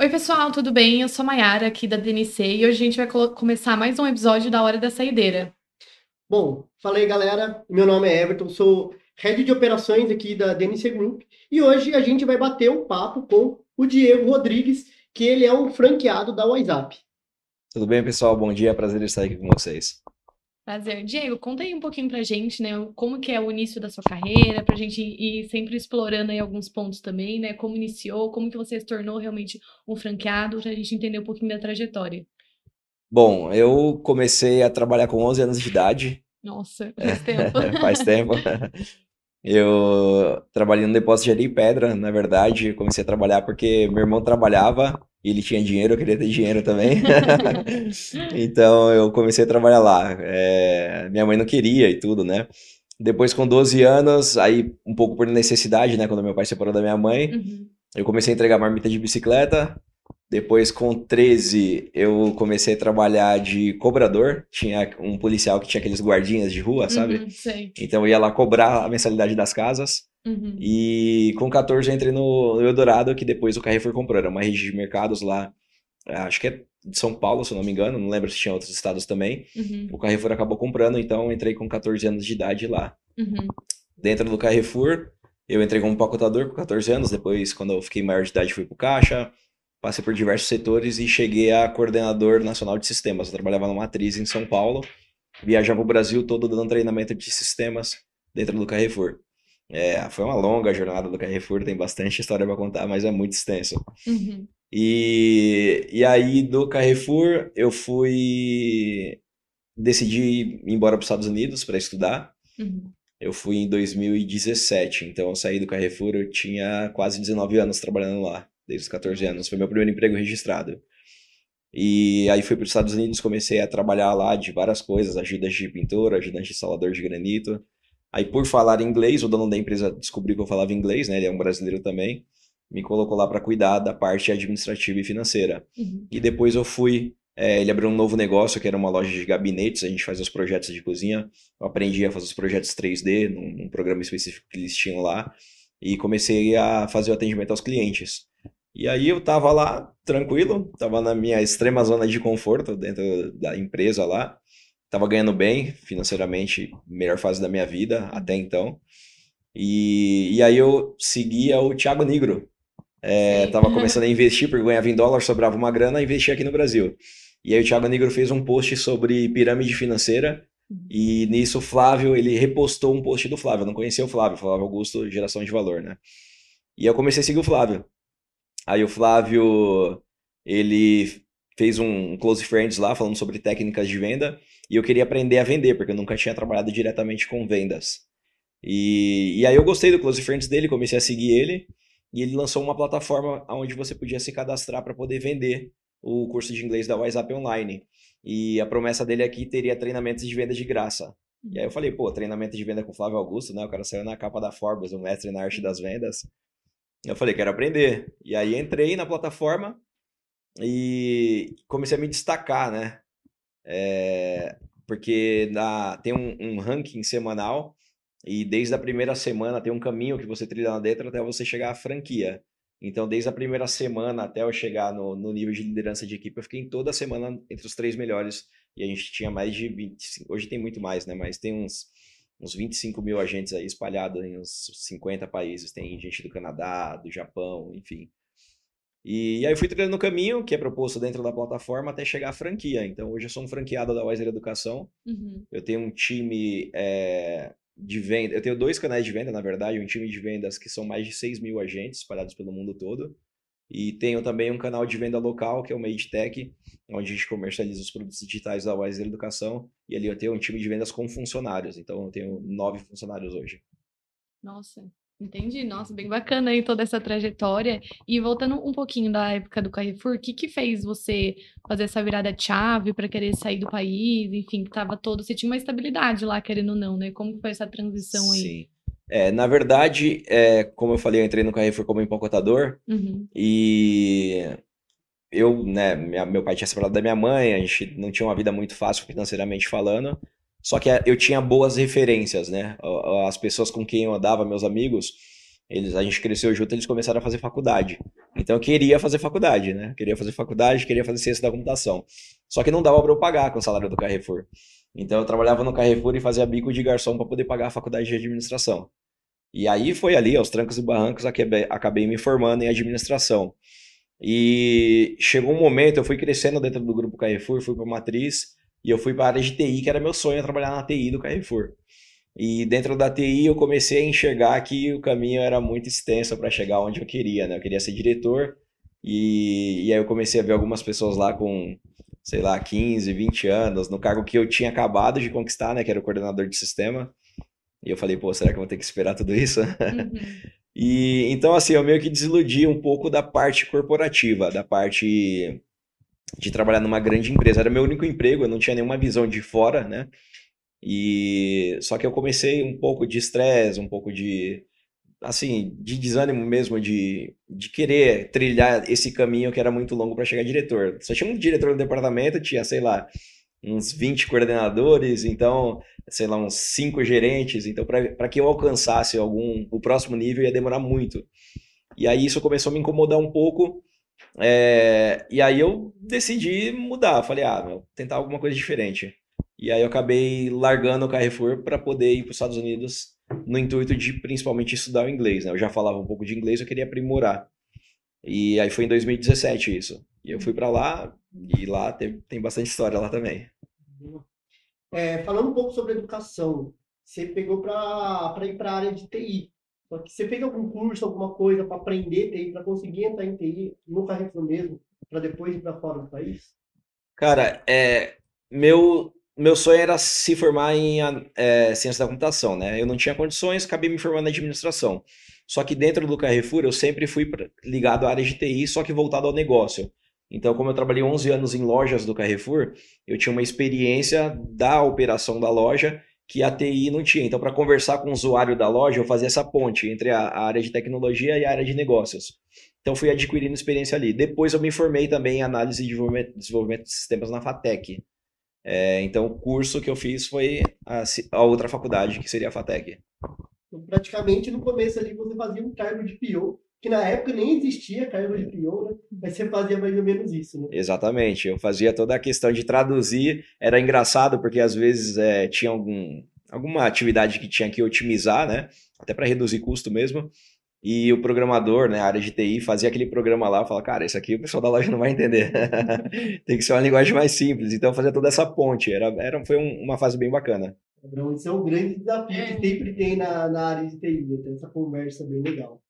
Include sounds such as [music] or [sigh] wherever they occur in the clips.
Oi, pessoal, tudo bem? Eu sou a Mayara, aqui da DNC, e hoje a gente vai começar mais um episódio da Hora da Saideira. Bom, fala aí, galera. Meu nome é Everton, sou head de operações aqui da DNC Group, e hoje a gente vai bater um papo com o Diego Rodrigues, que ele é um franqueado da WhatsApp. Tudo bem, pessoal? Bom dia, prazer estar aqui com vocês. Prazer. Diego, conta aí um pouquinho pra gente, né, como que é o início da sua carreira, pra gente ir sempre explorando aí alguns pontos também, né, como iniciou, como que você se tornou realmente um franqueado, pra gente entender um pouquinho da trajetória. Bom, eu comecei a trabalhar com 11 anos de idade. Nossa, [laughs] faz tempo. [laughs] faz tempo. [laughs] Eu trabalhei no depósito de areia e pedra, na verdade, comecei a trabalhar porque meu irmão trabalhava ele tinha dinheiro, eu queria ter dinheiro também. [laughs] então eu comecei a trabalhar lá. É, minha mãe não queria e tudo, né? Depois, com 12 anos, aí um pouco por necessidade, né? Quando meu pai separou da minha mãe, uhum. eu comecei a entregar marmita de bicicleta. Depois, com 13, eu comecei a trabalhar de cobrador. Tinha um policial que tinha aqueles guardinhas de rua, sabe? Uhum, então eu ia lá cobrar a mensalidade das casas. Uhum. E com 14 eu entrei no, Eldorado, que depois o Carrefour comprou. Era uma rede de mercados lá, acho que é de São Paulo, se eu não me engano. Não lembro se tinha outros estados também. Uhum. O Carrefour acabou comprando, então entrei com 14 anos de idade lá. Uhum. Dentro do Carrefour, eu entrei como empacotador com 14 anos. Depois, quando eu fiquei maior de idade, fui pro caixa passei por diversos setores e cheguei a coordenador nacional de sistemas. Eu trabalhava numa matriz em São Paulo, viajava o Brasil todo dando treinamento de sistemas dentro do Carrefour. É, foi uma longa jornada do Carrefour, tem bastante história para contar, mas é muito extenso. Uhum. E, e aí do Carrefour eu fui decidi ir embora para os Estados Unidos para estudar. Uhum. Eu fui em 2017, então eu saí do Carrefour, eu tinha quase 19 anos trabalhando lá desde os 14 anos. Foi meu primeiro emprego registrado. E aí fui para os Estados Unidos, comecei a trabalhar lá de várias coisas, ajudante de pintor, ajudante de instalador de granito. Aí por falar inglês, o dono da empresa descobriu que eu falava inglês, né? Ele é um brasileiro também. Me colocou lá para cuidar da parte administrativa e financeira. Uhum. E depois eu fui é, ele abriu um novo negócio que era uma loja de gabinetes, a gente fazia os projetos de cozinha. Eu aprendi a fazer os projetos 3D num, num, programa específico que eles tinham lá e comecei a fazer o atendimento aos clientes. E aí eu tava lá, tranquilo, tava na minha extrema zona de conforto dentro da empresa lá. Tava ganhando bem financeiramente, melhor fase da minha vida até então. E, e aí eu seguia o Thiago Negro. É, tava [laughs] começando a investir, porque ganhava em dólar, sobrava uma grana, investia aqui no Brasil. E aí o Thiago Negro fez um post sobre pirâmide financeira, e nisso o Flávio, ele repostou um post do Flávio. Eu não conhecia o Flávio, Flávio Augusto, geração de valor, né? E eu comecei a seguir o Flávio. Aí o Flávio, ele fez um Close Friends lá falando sobre técnicas de venda e eu queria aprender a vender, porque eu nunca tinha trabalhado diretamente com vendas. E, e aí eu gostei do Close Friends dele, comecei a seguir ele e ele lançou uma plataforma onde você podia se cadastrar para poder vender o curso de inglês da WhatsApp Online. E a promessa dele aqui teria treinamentos de venda de graça. E aí eu falei, pô, treinamento de venda com Flávio Augusto, né? O cara saiu na capa da Forbes, o mestre na arte das vendas. Eu falei, quero aprender. E aí entrei na plataforma e comecei a me destacar, né? É, porque na, tem um, um, ranking semanal e desde a primeira semana tem um caminho que você trilha lá dentro até você chegar à franquia. Então, desde a primeira semana até eu chegar no, no nível de liderança de equipe, eu fiquei em toda semana entre os três melhores. E a gente tinha mais de 20, hoje tem muito mais, né? Mas tem uns uns 25 mil agentes aí espalhados em uns 50 países. Tem gente do Canadá, do Japão, enfim. E, e aí eu fui treinando no caminho, que é proposto dentro da plataforma, até chegar à franquia. Então hoje eu sou um franqueado da Wiser Educação. Uhum. Eu tenho um time é, de venda. Eu tenho dois canais de venda, na verdade, um time de vendas que são mais de 6 mil agentes espalhados pelo mundo todo. E tenho também um canal de venda local, que é o Made Tech, onde a gente comercializa os produtos digitais da Wiser Educação. E ali eu tenho um time de vendas com funcionários. Então eu tenho nove funcionários hoje. Nossa, entendi. Nossa, bem bacana aí toda essa trajetória. E voltando um pouquinho da época do Carrefour, o que, que fez você fazer essa virada de chave para querer sair do país? Enfim, que tava todo. Você tinha uma estabilidade lá, querendo ou não, né? Como foi essa transição aí? Sim. É, na verdade, é, como eu falei, eu entrei no Carrefour como empacotador uhum. e eu, né, minha, meu pai tinha separado da minha mãe, a gente não tinha uma vida muito fácil financeiramente falando, só que eu tinha boas referências, né? As pessoas com quem eu andava, meus amigos, eles, a gente cresceu junto, eles começaram a fazer faculdade. Então eu queria fazer faculdade, né? Queria fazer faculdade, queria fazer ciência da computação. Só que não dava para eu pagar com o salário do Carrefour. Então eu trabalhava no Carrefour e fazia bico de garçom para poder pagar a faculdade de administração. E aí foi ali, aos trancos e barrancos, acabei me formando em administração. E chegou um momento, eu fui crescendo dentro do grupo Carrefour, fui para matriz e eu fui para a área de TI, que era meu sonho trabalhar na TI do Carrefour. E dentro da TI eu comecei a enxergar que o caminho era muito extenso para chegar onde eu queria, né? Eu queria ser diretor e, e aí eu comecei a ver algumas pessoas lá com, sei lá, 15, 20 anos, no cargo que eu tinha acabado de conquistar, né? Que era o coordenador de sistema. E eu falei, pô, será que eu vou ter que esperar tudo isso? Uhum. [laughs] e então, assim, eu meio que desiludi um pouco da parte corporativa, da parte de trabalhar numa grande empresa. Era meu único emprego, eu não tinha nenhuma visão de fora, né? E só que eu comecei um pouco de estresse, um pouco de assim, de desânimo mesmo de, de querer trilhar esse caminho que era muito longo para chegar diretor. Só tinha um diretor no departamento, tinha, sei lá, uns 20 coordenadores, então, sei lá, uns 5 gerentes. Então, para que eu alcançasse algum o próximo nível ia demorar muito. E aí isso começou a me incomodar um pouco. É, e aí eu decidi mudar. Falei, ah, meu, tentar alguma coisa diferente. E aí eu acabei largando o Carrefour para poder ir para os Estados Unidos no intuito de principalmente estudar o inglês. Né? Eu já falava um pouco de inglês, eu queria aprimorar. E aí foi em 2017 isso. E eu fui para lá e lá tem, tem bastante história lá também. É, falando um pouco sobre educação, você pegou para ir para a área de TI. Só que você fez algum curso, alguma coisa para aprender TI, para conseguir entrar em TI no Carrefour mesmo, para depois ir para fora do país? Cara, é, meu, meu sonho era se formar em é, ciência da computação, né? Eu não tinha condições, acabei me formando em administração. Só que dentro do Carrefour eu sempre fui ligado à área de TI, só que voltado ao negócio. Então, como eu trabalhei 11 anos em lojas do Carrefour, eu tinha uma experiência da operação da loja que a TI não tinha. Então, para conversar com o usuário da loja, eu fazia essa ponte entre a, área de tecnologia e a área de negócios. Então, fui adquirindo experiência ali. Depois, eu me formei também em análise e desenvolvimento, desenvolvimento de sistemas na FATEC. É, então, o curso que eu fiz foi a, a outra faculdade, que seria a FATEC. Então, praticamente, no começo ali, você fazia um cargo de PO que na época nem existia cargo de PO, né? Mas você fazia mais ou menos isso, né? Exatamente. Eu fazia toda a questão de traduzir. Era engraçado porque às vezes é, tinha algum, alguma atividade que tinha que otimizar, né? Até para reduzir custo mesmo. E o programador, né, a área de TI, fazia aquele programa lá, falava, cara, isso aqui o pessoal da loja não vai entender. [laughs] Tem que ser uma linguagem mais simples. Então, fazia toda essa ponte. Era, era, foi um, uma fase bem bacana. Isso é um grande desafio é. que sempre tem na, na área de TI, ter essa conversa bem legal.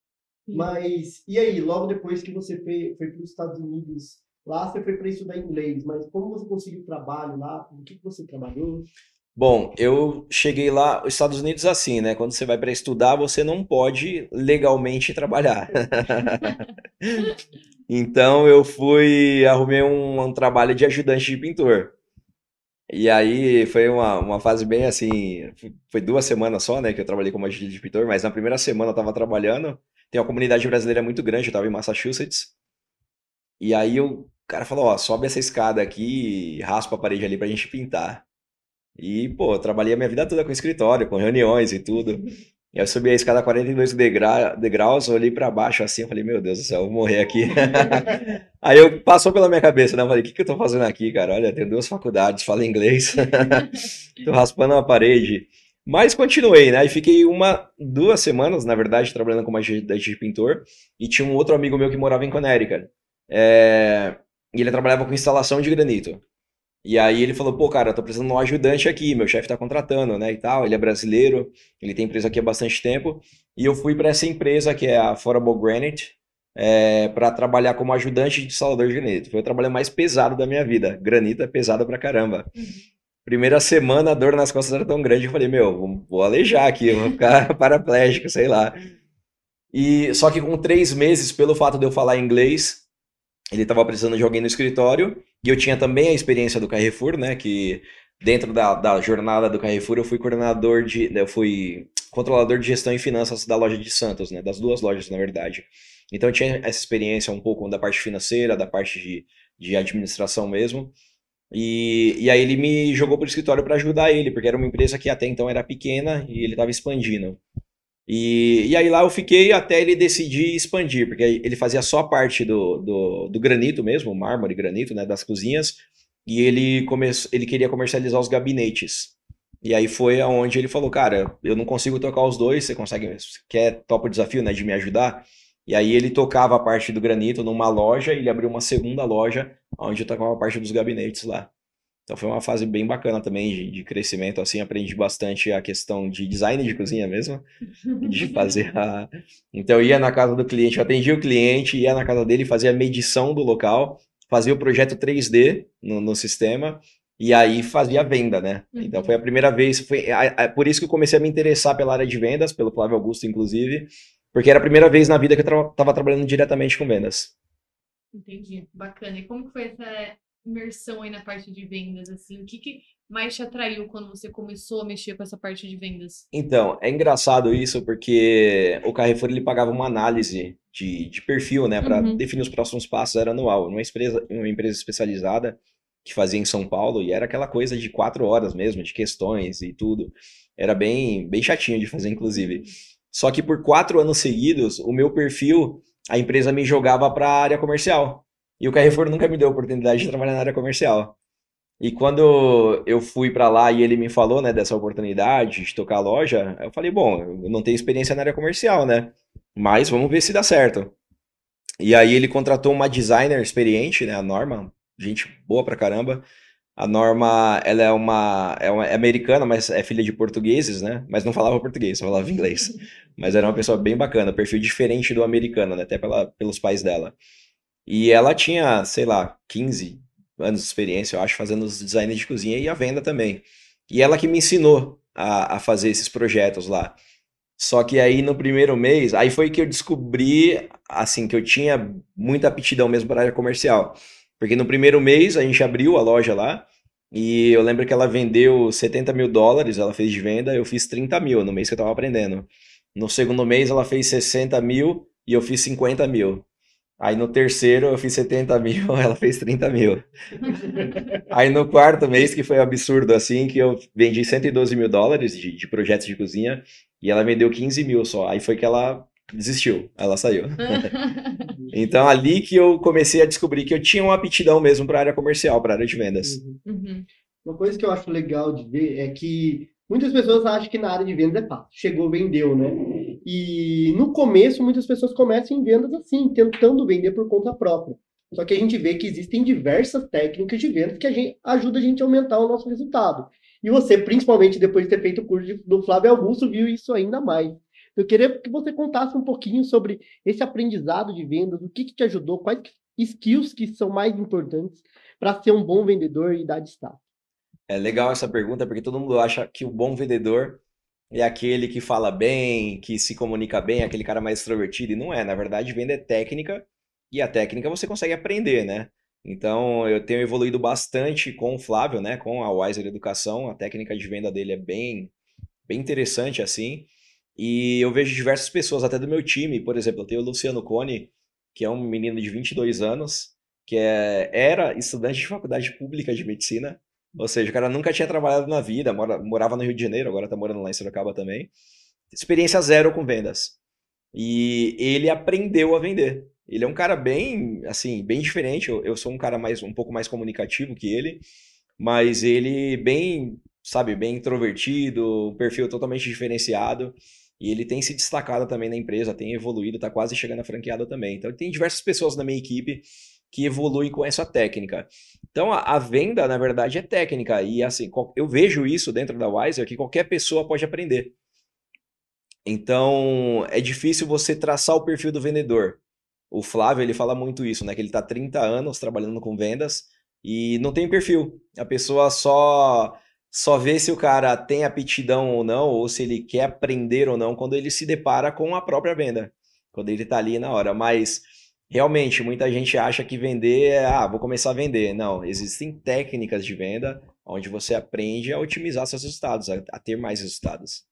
Mas, e aí, logo depois que você foi, foi para os Estados Unidos, lá você foi para estudar inglês, mas como você conseguiu trabalho lá? O que, você trabalhou? Bom, eu cheguei lá, os Estados Unidos assim, né? Quando você vai para estudar, você não pode legalmente trabalhar. [laughs] então eu fui, arrumei um, um, trabalho de ajudante de pintor. E aí foi uma, uma fase bem assim, foi duas semanas só, né, que eu trabalhei como ajudante de pintor, mas na primeira semana eu estava trabalhando, tem uma comunidade brasileira muito grande, eu tava em Massachusetts. E aí o cara falou, ó, sobe essa escada aqui e raspa a parede ali pra gente pintar. E, pô, eu trabalhei a minha vida toda com escritório, com reuniões e tudo. E [laughs] eu subi a escada 42 degra degraus, olhei para baixo assim, eu falei, meu Deus do céu, eu vou morrer aqui. [laughs] Aí eu passou pela minha cabeça, né? Eu falei, o que, que eu tô fazendo aqui, cara? Olha, tenho duas faculdades, falo inglês, [laughs] tô raspando uma parede. Mas continuei, né? E fiquei uma, duas semanas, na verdade, trabalhando como agente de pintor. E tinha um outro amigo meu que morava em Connecticut. É... E ele trabalhava com instalação de granito. E aí ele falou, pô, cara, eu tô precisando de um ajudante aqui, meu chefe tá contratando, né, e tal. Ele é brasileiro, ele tem empresa aqui há bastante tempo. E eu fui para essa empresa, que é a Affordable Granite, é, para trabalhar como ajudante de instalador de granito. Foi o trabalho mais pesado da minha vida. Granito é pesado pra caramba. Uhum. Primeira semana a dor nas costas era tão grande, eu falei, meu, vou aleijar aqui, vou ficar [laughs] paraplégico, sei lá. E só que com três meses, pelo fato de eu falar inglês, ele estava precisando de alguém no escritório, e eu tinha também a experiência do Carrefour, né, que dentro da, da jornada do Carrefour eu fui coordenador de, eu fui controlador de gestão e finanças da loja de Santos, né, das duas lojas, na verdade. Então eu tinha essa experiência um pouco da parte financeira, da parte de, de administração mesmo, e, e aí ele me jogou para o escritório para ajudar ele, porque era uma empresa que até então era pequena e ele estava expandindo. E, e aí lá eu fiquei até ele decidir expandir, porque ele fazia só parte do, do, do granito mesmo, mármore, granito, né, das cozinhas, e ele, come, ele queria comercializar os gabinetes. E aí foi aonde ele falou, cara, eu não consigo tocar os dois, você consegue, quer, topa o desafio, né, de me ajudar? E aí ele tocava a parte do granito numa loja, e ele abriu uma segunda loja, onde eu tocava a parte dos gabinetes lá. Então foi uma fase bem bacana também de, de, crescimento, assim, aprendi bastante a questão de design de cozinha mesmo, de [laughs] fazer a... Então eu ia na casa do cliente, eu atendia o cliente, ia na casa dele, fazia a medição do local, fazia o projeto 3D no, no sistema, e aí fazia a venda, né? Uhum. Então foi a primeira vez, foi a, a, por isso que eu comecei a me interessar pela área de vendas, pelo Flávio Augusto, inclusive, porque era a primeira vez na vida que eu estava trabalhando diretamente com vendas. Entendi, bacana. E como foi essa imersão aí na parte de vendas, assim? O que, que mais te atraiu quando você começou a mexer com essa parte de vendas? Então, é engraçado isso, porque o Carrefour ele pagava uma análise de, de perfil, né, para uhum. definir os próximos passos, era anual. Uma empresa, uma empresa especializada que fazia em São Paulo, e era aquela coisa de quatro horas mesmo, de questões e tudo. Era bem, bem chatinho de fazer, inclusive. Só que por quatro anos seguidos, o meu perfil, a empresa me jogava para a área comercial. E o Carrefour nunca me deu a oportunidade de trabalhar na área comercial. E quando eu fui para lá e ele me falou, né, dessa oportunidade de tocar a loja, eu falei, bom, eu não tenho experiência na área comercial, né? Mas vamos ver se dá certo. E aí ele contratou uma designer experiente, né, a Norma, gente boa pra caramba. A Norma, ela é uma, é uma é americana, mas é filha de portugueses, né? Mas não falava português, só falava inglês. [laughs] Mas era uma pessoa bem bacana, perfil diferente do americano, né? Até pela, pelos pais dela. E ela tinha, sei lá, 15 anos de experiência, eu acho, fazendo os designs de cozinha e a venda também. E ela que me ensinou a, a fazer esses projetos lá. Só que aí no primeiro mês, aí foi que eu descobri, assim, que eu tinha muita aptidão mesmo para a área comercial. Porque no primeiro mês a gente abriu a loja lá, e eu lembro que ela vendeu 70 mil dólares, ela fez de venda, eu fiz 30 mil no mês que eu tava aprendendo. No segundo mês ela fez 60 mil e eu fiz 50 mil. Aí no terceiro eu fiz 70 mil, [laughs] ela fez 30 mil. Aí no quarto mês, que foi absurdo assim, que eu vendi 112 mil dólares de, de projetos de cozinha e ela me deu 15 mil só. Aí foi que ela desistiu, ela saiu. [laughs] então ali que eu comecei a descobrir que eu tinha uma aptidão mesmo para a área comercial, para a área de vendas. Uhum. uhum. Uma coisa que eu acho legal de ver é que muitas pessoas acham que na área de vendas é fácil. Chegou, vendeu, né? E no começo, muitas pessoas começam em vendas assim, tentando vender por conta própria. Só que a gente vê que existem diversas técnicas de vendas que a gente, ajuda a gente a aumentar o nosso resultado. E você, principalmente depois de ter feito o curso do Flávio Augusto, viu isso ainda mais. Eu queria que você contasse um pouquinho sobre esse aprendizado de vendas, o que, que te ajudou, quais skills que são mais importantes para ser um bom vendedor e dar destaque. É legal essa pergunta, porque todo mundo acha que o bom vendedor é aquele que fala bem, que se comunica bem, aquele cara mais extrovertido, e não é. Na verdade, venda é técnica, e a técnica você consegue aprender, né? Então, eu tenho evoluído bastante com o Flávio, né? Com a Wiser Educação, a técnica de venda dele é bem, bem interessante, assim. E eu vejo diversas pessoas, até do meu time, por exemplo, eu tenho o Luciano Cone, que é um menino de 22 anos, que é, era estudante de faculdade pública de medicina, ou seja, o cara nunca tinha trabalhado na vida, mora, morava no Rio de Janeiro, agora tá morando lá em Sorocaba também. Experiência zero com vendas. E ele aprendeu a vender. Ele é um cara bem, assim, bem diferente. Eu, eu sou um cara mais um pouco mais comunicativo que ele, mas ele bem, sabe, bem introvertido, perfil totalmente diferenciado. E ele tem se destacado também na empresa, tem evoluído, tá quase chegando à franqueada também. Então tem diversas pessoas na minha equipe que evoluem com essa técnica. Então, a, a, venda, na verdade, é técnica. E assim, eu vejo isso dentro da Wiser que qualquer pessoa pode aprender. Então, é difícil você traçar o perfil do vendedor. O Flávio, ele fala muito isso, né? Que ele está 30 anos trabalhando com vendas e não tem perfil. A pessoa só só vê se o cara tem aptidão ou não, ou se ele quer aprender ou não, quando ele se depara com a própria venda. Quando ele está ali na hora. Mas realmente, muita gente acha que vender é, ah, vou começar a vender. Não, existem técnicas de venda onde você aprende a otimizar seus resultados, a, a ter mais resultados.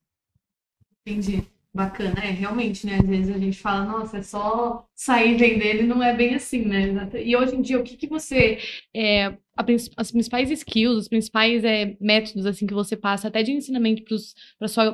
Entendi. Bacana, é, realmente, né? Às vezes a gente fala, nossa, é só sair vender, e não é bem assim, né? E hoje em dia, o que que você, é, as principais skills, os principais é, métodos, assim, que você passa, até de ensinamento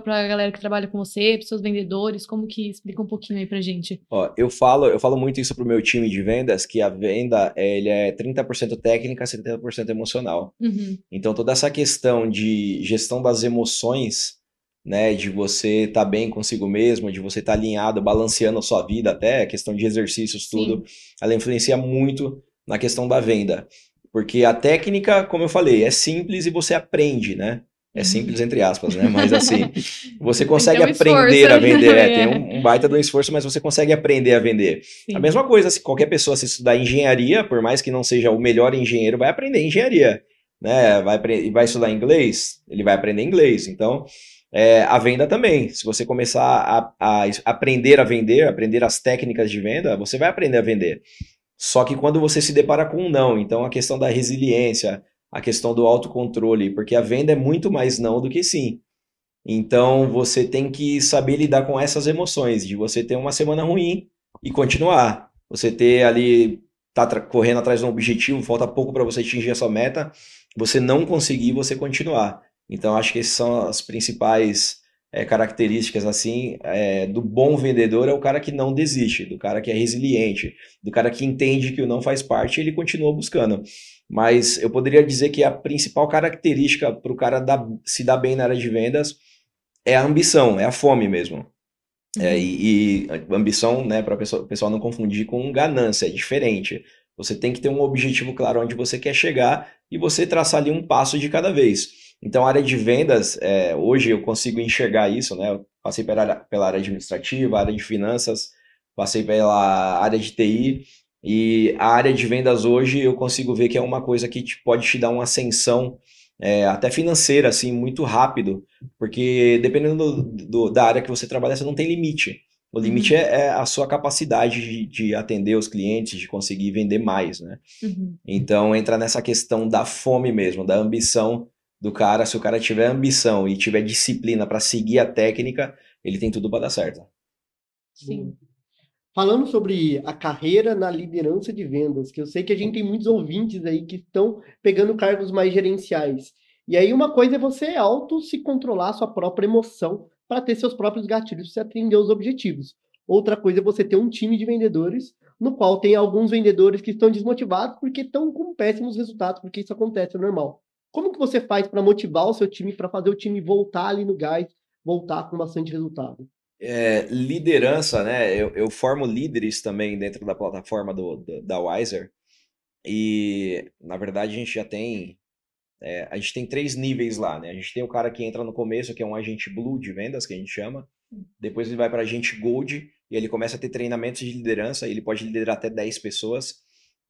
para a galera que trabalha com você, para seus vendedores, como que explica um pouquinho aí pra gente? Ó, eu falo, eu falo muito isso pro meu time de vendas, que a venda, ele é 30% técnica, 70% emocional. Uhum. Então, toda essa questão de gestão das emoções né, de você estar tá bem consigo mesmo, de você estar tá alinhado, balanceando a sua vida até, a questão de exercícios, tudo, Sim. ela influencia muito na questão da venda. Porque a técnica, como eu falei, é simples e você aprende, né? É uhum. simples entre aspas, né? Mas assim, [laughs] você consegue um aprender esforço. a vender. É, tem um, um, baita do esforço, mas você consegue aprender a vender. Sim. A mesma coisa, se qualquer pessoa se estudar engenharia, por mais que não seja o melhor engenheiro, vai aprender engenharia. Né? Vai, vai estudar inglês, ele vai aprender inglês. Então, é, a venda também. Se você começar a, a, aprender a vender, aprender as técnicas de venda, você vai aprender a vender. Só que quando você se depara com um não, então a questão da resiliência, a questão do autocontrole, porque a venda é muito mais não do que sim. Então você tem que saber lidar com essas emoções, de você ter uma semana ruim e continuar. Você ter ali, tá correndo atrás de um objetivo, falta pouco para você atingir essa meta, você não conseguir, você continuar. Então, acho que essas são as principais é, características assim é, do bom vendedor é o cara que não desiste, do cara que é resiliente, do cara que entende que o não faz parte e ele continua buscando. Mas eu poderia dizer que a principal característica para o cara dar, se dar bem na área de vendas é a ambição, é a fome mesmo. É, uhum. e, e, ambição, né, para o pessoal não confundir com ganância, é diferente. Você tem que ter um objetivo claro onde você quer chegar e você traçar ali um passo de cada vez. Então, a área de vendas, é, hoje eu consigo enxergar isso, né? Eu passei pela, pela área administrativa, área de finanças, passei pela área de TI, e a área de vendas hoje eu consigo ver que é uma coisa que te, pode te dar uma ascensão é, até financeira, assim, muito rápido, porque dependendo do, do, da área que você trabalha, você não tem limite. O limite uhum. é, é, a sua capacidade de, de, atender os clientes, de conseguir vender mais, né? Uhum. Então entra nessa questão da fome mesmo, da ambição do cara, se o cara tiver ambição e tiver disciplina para seguir a técnica, ele tem tudo para dar certo. Sim. Falando sobre a carreira na liderança de vendas, que eu sei que a gente tem muitos ouvintes aí que estão pegando cargos mais gerenciais. E aí uma coisa é você auto se controlar a sua própria emoção para ter seus próprios gatilhos para atender os objetivos. Outra coisa é você ter um time de vendedores no qual tem alguns vendedores que estão desmotivados porque estão com péssimos resultados, porque isso acontece, é normal. Como que você faz para motivar o seu time, para fazer o time voltar ali no gás, voltar com bastante resultado? É, liderança, né? Eu, eu, formo líderes também dentro da plataforma do, do, da Wiser. E, na verdade, a gente já tem. É, a gente tem três níveis lá, né? A gente tem o cara que entra no começo, que é um agente blue de vendas, que a gente chama. Depois ele vai para agente gold e ele começa a ter treinamentos de liderança. Ele pode liderar até 10 pessoas.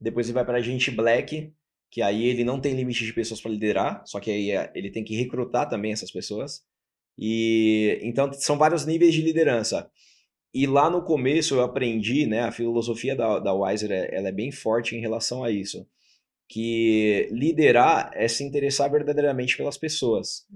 Depois ele vai para agente black, que aí ele não tem limite de pessoas para liderar, só que aí é, ele tem que recrutar também essas pessoas. E então são vários níveis de liderança. E lá no começo eu aprendi, né, a filosofia da, da Wiser é, ela é bem forte em relação a isso, que liderar é se interessar verdadeiramente pelas pessoas.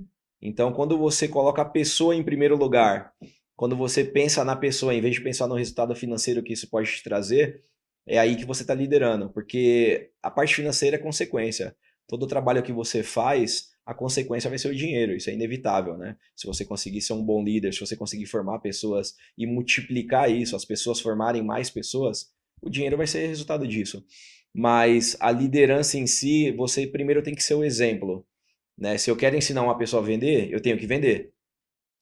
Então, quando você coloca a pessoa em primeiro lugar, quando você pensa na pessoa em vez de pensar no resultado financeiro que isso pode te trazer, é aí que você está liderando, porque a parte financeira é consequência. Todo o trabalho que você faz, a consequência vai ser o dinheiro, isso é inevitável, né? Se você conseguir ser um bom líder, se você conseguir formar pessoas e multiplicar isso, as pessoas formarem mais pessoas, o dinheiro vai ser resultado disso. Mas a liderança em si, você primeiro tem que ser o exemplo. Né? Se eu quero ensinar uma pessoa a vender, eu tenho que vender.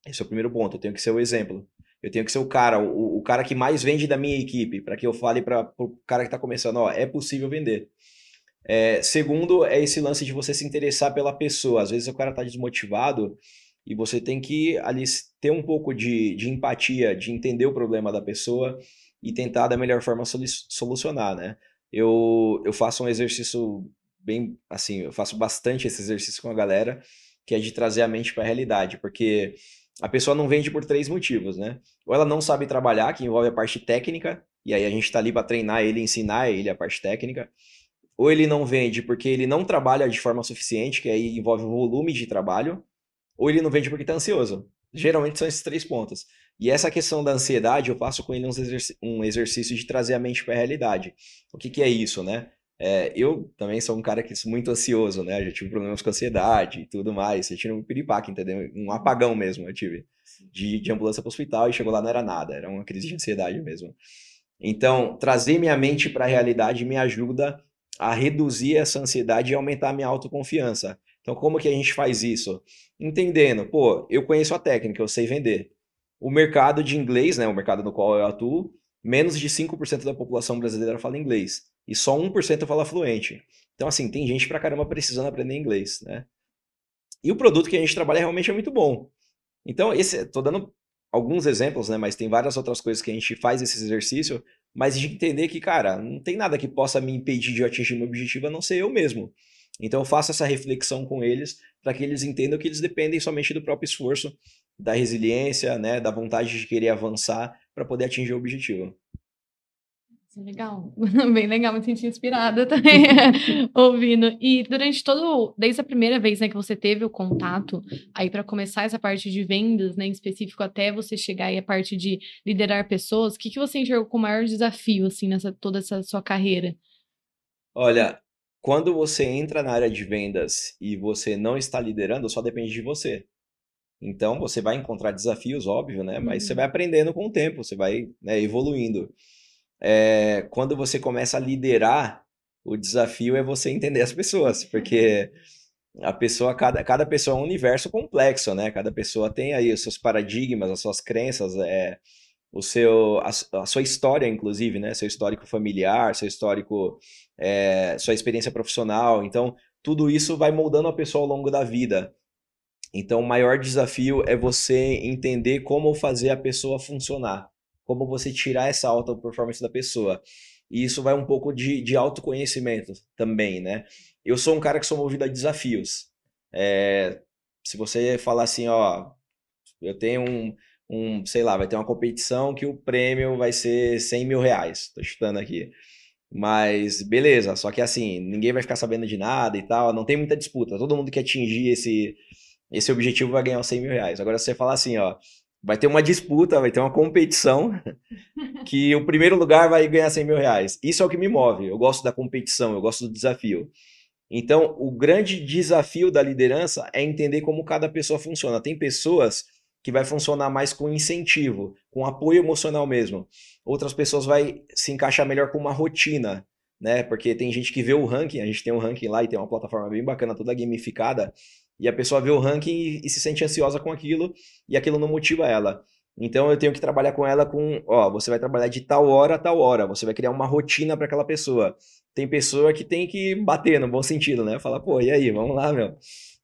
Esse é o primeiro ponto, eu tenho que ser o exemplo. Eu tenho que ser o cara, o, o cara que mais vende da minha equipe, para que eu fale para o cara que está começando, ó, é possível vender. É, segundo, é esse lance de você se interessar pela pessoa. Às vezes o cara está desmotivado e você tem que ali ter um pouco de, de empatia, de entender o problema da pessoa e tentar da melhor forma solucionar, né? Eu, eu faço um exercício bem, assim, eu faço bastante esse exercício com a galera, que é de trazer a mente para a realidade, porque a pessoa não vende por três motivos, né? Ou ela não sabe trabalhar, que envolve a parte técnica, e aí a gente está ali para treinar ele, ensinar ele a parte técnica. Ou ele não vende porque ele não trabalha de forma suficiente, que aí envolve o volume de trabalho. Ou ele não vende porque está ansioso. Geralmente são esses três pontos. E essa questão da ansiedade, eu faço com ele um exercício de trazer a mente para a realidade. O que, que é isso, né? É, eu também sou um cara que sou muito ansioso, né? Já tive problemas com ansiedade e tudo mais. Eu tive um piripaque, entendeu? Um apagão mesmo eu tive. De, de ambulância para o hospital e chegou lá não era nada, era uma crise de ansiedade mesmo. Então, trazer minha mente para a realidade me ajuda a reduzir essa ansiedade e aumentar a minha autoconfiança. Então, como que a gente faz isso? Entendendo, pô, eu conheço a técnica, eu sei vender. O mercado de inglês, né, o mercado no qual eu atuo, menos de 5% da população brasileira fala inglês. E só 1% fala fluente. Então, assim, tem gente pra caramba precisando aprender inglês, né? E o produto que a gente trabalha realmente é muito bom. Então, esse, tô dando alguns exemplos, né? Mas tem várias outras coisas que a gente faz esse exercício, mas de entender que, cara, não tem nada que possa me impedir de atingir meu objetivo a não ser eu mesmo. Então eu faço essa reflexão com eles para que eles entendam que eles dependem somente do próprio esforço, da resiliência, né, da vontade de querer avançar para poder atingir o objetivo. Legal, [laughs] bem legal, me senti inspirada [laughs] também [laughs] ouvindo. E durante todo, desde a primeira vez né, que você teve o contato, aí para começar essa parte de vendas, né, em específico, até você chegar aí a parte de liderar pessoas, o que, que você enxergou como maior desafio, assim, nessa toda essa sua carreira? Olha, quando você entra na área de vendas e você não está liderando, só depende de você. Então, você vai encontrar desafios, óbvio, né? Mas uhum. você vai aprendendo com o tempo, você vai né, evoluindo é, quando você começa a liderar, o desafio é você entender as pessoas, porque a pessoa, cada, cada pessoa é um universo complexo, né? Cada pessoa tem aí os seus paradigmas, as suas crenças, é, o seu, a, a sua história, inclusive, né? Seu histórico familiar, seu histórico, é, sua experiência profissional. Então, tudo isso vai moldando a pessoa ao longo da vida. Então, o maior desafio é você entender como fazer a pessoa funcionar como você tirar essa alta performance da pessoa. E isso vai um pouco de, de autoconhecimento também, né? Eu sou um cara que sou movido a desafios. É, se você falar assim, ó, eu tenho um, um, sei lá, vai ter uma competição que o prêmio vai ser 100 mil reais. Tô chutando aqui. Mas beleza, só que assim, ninguém vai ficar sabendo de nada e tal, não tem muita disputa. Todo mundo que atingir esse, esse objetivo vai ganhar os 100 mil reais. Agora, se você falar assim, ó, vai ter uma disputa, vai ter uma competição [laughs] que o primeiro lugar vai ganhar 100 mil reais. Isso é o que me move. Eu gosto da competição, eu gosto do desafio. Então, o grande desafio da liderança é entender como cada pessoa funciona. Tem pessoas que vai funcionar mais com incentivo, com apoio emocional mesmo. Outras pessoas vai se encaixar melhor com uma rotina, né? Porque tem gente que vê o ranking, a gente tem um ranking lá e tem uma plataforma bem bacana, toda gamificada, e a pessoa vê o ranking e, e, se sente ansiosa com aquilo e aquilo não motiva ela. Então eu tenho que trabalhar com ela com, ó, você vai trabalhar de tal hora a tal hora, você vai criar uma rotina para aquela pessoa. Tem pessoa que tem que bater no bom sentido, né? Falar, pô, e aí, vamos lá, meu.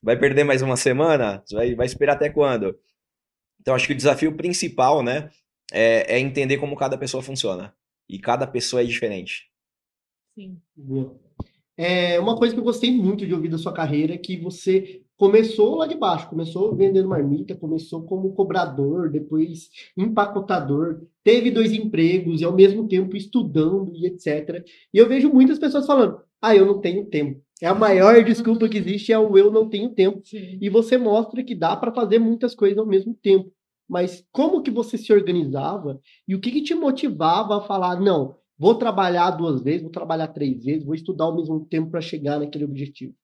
Vai perder mais uma semana? Vai, vai esperar até quando? Então acho que o desafio principal, né, é, é entender como cada pessoa funciona. E cada pessoa é diferente. Sim. Boa. É, uma coisa que eu gostei muito de ouvir da sua carreira é que você começou lá de baixo, começou vendendo marmita, começou como cobrador, depois empacotador, teve dois empregos e ao mesmo tempo estudando e etc. E eu vejo muitas pessoas falando: "Ah, eu não tenho tempo". É a maior [laughs] desculpa que existe é o eu não tenho tempo. Sim. E você mostra que dá para fazer muitas coisas ao mesmo tempo. Mas como que você se organizava e o que, que te motivava a falar: "Não, vou trabalhar duas vezes, vou trabalhar três vezes, vou estudar ao mesmo tempo para chegar naquele objetivo"?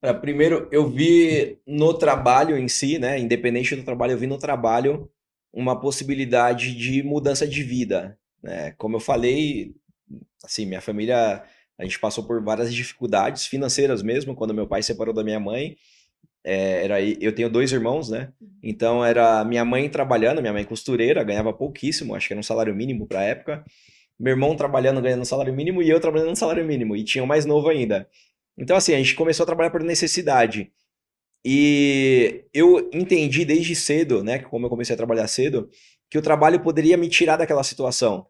É, primeiro, eu vi no trabalho em si, né? Independente do trabalho, eu vi no trabalho uma possibilidade de mudança de vida. Né? Como eu falei, assim, minha família, a gente passou por várias dificuldades financeiras mesmo, quando meu pai separou da minha mãe. É, era, eu tenho dois irmãos, né? Então era minha mãe trabalhando, minha mãe costureira, ganhava pouquíssimo, acho que era um salário mínimo para a época. Meu irmão trabalhando, ganhando um salário mínimo, e eu trabalhando um salário mínimo, e tinha um mais novo ainda. Então, assim, a gente começou a trabalhar por necessidade. E eu entendi desde cedo, né, como eu comecei a trabalhar cedo, que o trabalho poderia me tirar daquela situação.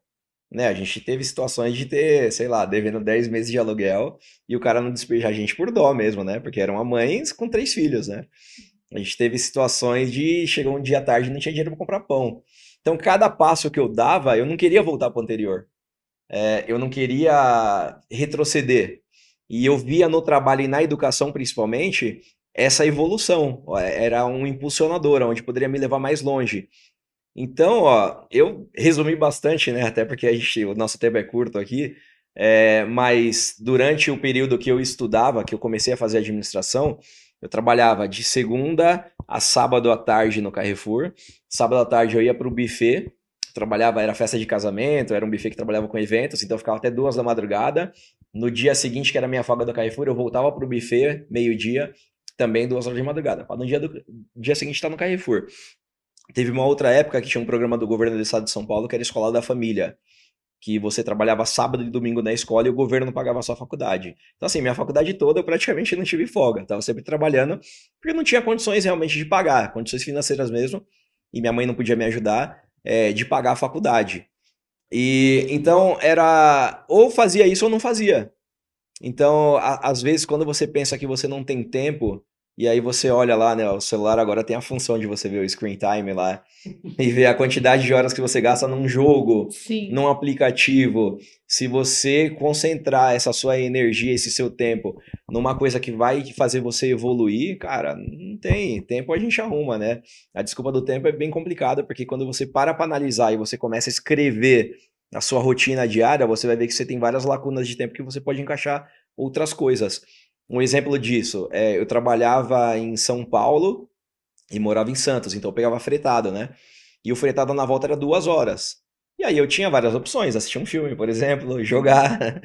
Né, a gente teve situações de ter, sei lá, devendo 10 meses de aluguel e o cara não despejar a gente por dó mesmo, né? Porque era uma mãe com três filhos, né? A gente teve situações de chegar um dia tarde e não tinha dinheiro para comprar pão. Então, cada passo que eu dava, eu não queria voltar para o anterior. É, eu não queria retroceder. E eu via no trabalho e na educação, principalmente, essa evolução, era um impulsionador, onde poderia me levar mais longe. Então, ó, eu resumi bastante, né? Até porque a gente, o nosso tempo é curto aqui. É, mas durante o período que eu estudava, que eu comecei a fazer administração, eu trabalhava de segunda a sábado à tarde no Carrefour. Sábado à tarde eu ia para o buffet, trabalhava, era festa de casamento, era um buffet que trabalhava com eventos, então eu ficava até duas da madrugada. No dia seguinte, que era minha folga do Carrefour, eu voltava para o buffet, meio-dia, também duas horas de madrugada. No dia, do, dia seguinte estar no Carrefour. Teve uma outra época que tinha um programa do governo do estado de São Paulo que era a Escola da Família, que você trabalhava sábado e domingo na escola e o governo pagava a sua faculdade. Então, assim, minha faculdade toda eu praticamente não tive folga, estava sempre trabalhando, porque não tinha condições realmente de pagar, condições financeiras mesmo, e minha mãe não podia me ajudar é, de pagar a faculdade. E então era ou fazia isso ou não fazia. Então, a, às vezes, quando você pensa que você não tem tempo, e aí você olha lá, né? O celular agora tem a função de você ver o screen time lá [laughs] e ver a quantidade de horas que você gasta num jogo, Sim. num aplicativo. Se você concentrar essa sua energia, esse seu tempo numa coisa que vai fazer você evoluir, cara, não tem. Tempo a gente arruma, né? A desculpa do tempo é bem complicada, porque quando você para para analisar e você começa a escrever a sua rotina diária, você vai ver que você tem várias lacunas de tempo que você pode encaixar outras coisas. Um exemplo disso, é, eu trabalhava em São Paulo e morava em Santos, então eu pegava fretado, né? E o fretado na volta era duas horas. E aí eu tinha várias opções, assistir um filme, por exemplo, [laughs] jogar.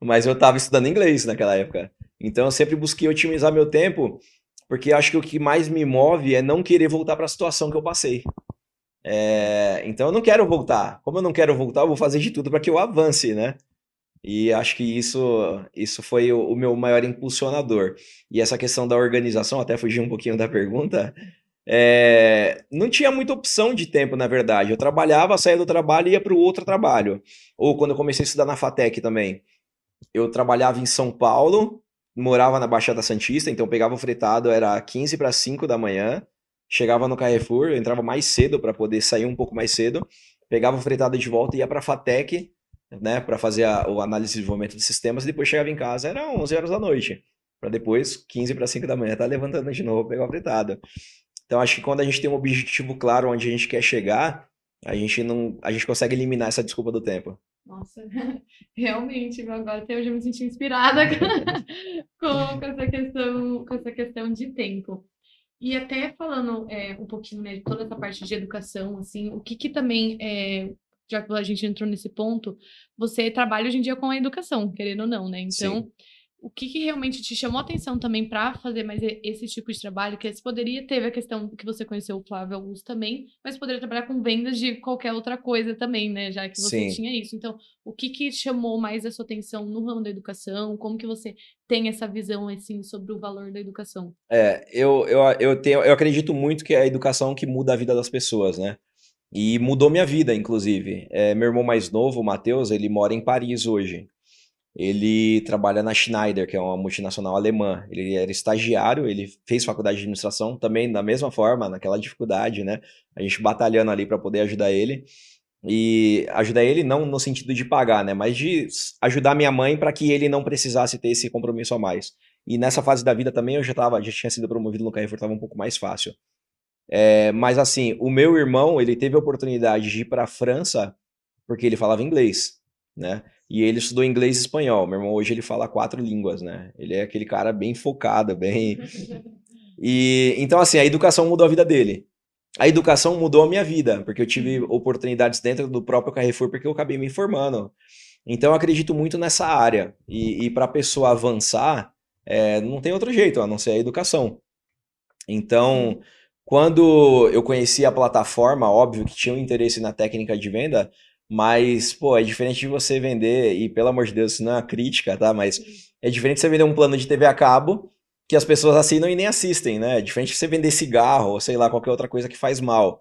Mas eu estava estudando inglês naquela época. Então eu sempre busquei otimizar meu tempo, porque acho que o que mais me move é não querer voltar para a situação que eu passei. É, então eu não quero voltar. Como eu não quero voltar, eu vou fazer de tudo para que eu avance, né? E acho que isso, isso foi o, o, meu maior impulsionador. E essa questão da organização, até fugir um pouquinho da pergunta, é, não tinha muita opção de tempo, na verdade. Eu trabalhava, saía do trabalho e ia para o outro trabalho. Ou quando eu comecei a estudar na FATEC também. Eu trabalhava em São Paulo, morava na Baixada Santista, então pegava o fretado, era 15 para 5 da manhã, chegava no Carrefour, eu entrava mais cedo para poder sair um pouco mais cedo, pegava o fretado de volta e ia para a FATEC, né, para fazer a, o análise de desenvolvimento de sistemas, e depois chegava em casa, era 11 horas da noite, para depois, 15 para 5 da manhã, tá levantando de novo, pegar a fritada. Então, acho que quando a gente tem um objetivo claro onde a gente quer chegar, a gente não, a gente consegue eliminar essa desculpa do tempo. Nossa, [laughs] realmente, agora até hoje eu me senti inspirada [laughs] com, com, essa questão, com essa questão de tempo. E até falando é, um pouquinho né, de toda essa parte de educação, assim, o que, que também é, já que a gente entrou nesse ponto, você trabalha hoje em dia com a educação, querendo ou não, né? Então, Sim. o que, que, realmente te chamou a atenção também para fazer mais esse tipo de trabalho? Que você poderia ter a questão que você conheceu o Flávio Augusto também, mas poderia trabalhar com vendas de qualquer outra coisa também, né? Já que você Sim. tinha isso. Então, o que, que chamou mais a sua atenção no ramo da educação? Como que você tem essa visão assim sobre o valor da educação? É, eu, eu, eu, tenho, eu acredito muito que é a educação que muda a vida das pessoas, né? E mudou minha vida, inclusive. É, meu irmão mais novo, o Matheus, ele mora em Paris hoje. Ele trabalha na Schneider, que é uma multinacional alemã. Ele era estagiário, ele fez faculdade de administração também da mesma forma, naquela dificuldade, né? A gente batalhando ali para poder ajudar ele. E ajudar ele não no sentido de pagar, né? Mas de ajudar minha mãe para que ele não precisasse ter esse compromisso a mais. E nessa fase da vida também eu já tava, já tinha sido promovido no Carrefour, estava um pouco mais fácil. É, mas assim, o meu irmão, ele teve a oportunidade de ir para a França porque ele falava inglês, né? E ele estudou inglês e espanhol. Meu irmão hoje ele fala quatro línguas, né? Ele é aquele cara bem focado, bem. [laughs] E então assim, a educação mudou a vida dele. A educação mudou a minha vida, porque eu tive uhum. oportunidades dentro do próprio Carrefour porque eu acabei me informando. Então eu acredito muito nessa área. E, e para a pessoa avançar, é, não tem outro jeito a não ser a educação. Então, quando eu conheci a plataforma, óbvio que tinha um interesse na técnica de venda, mas, pô, é diferente de você vender, e pelo amor de Deus, isso não é uma crítica, tá? Mas é diferente você vender um plano de TV a cabo que as pessoas assinam e nem assistem, né? É diferente de você vender cigarro ou sei lá, qualquer outra coisa que faz mal.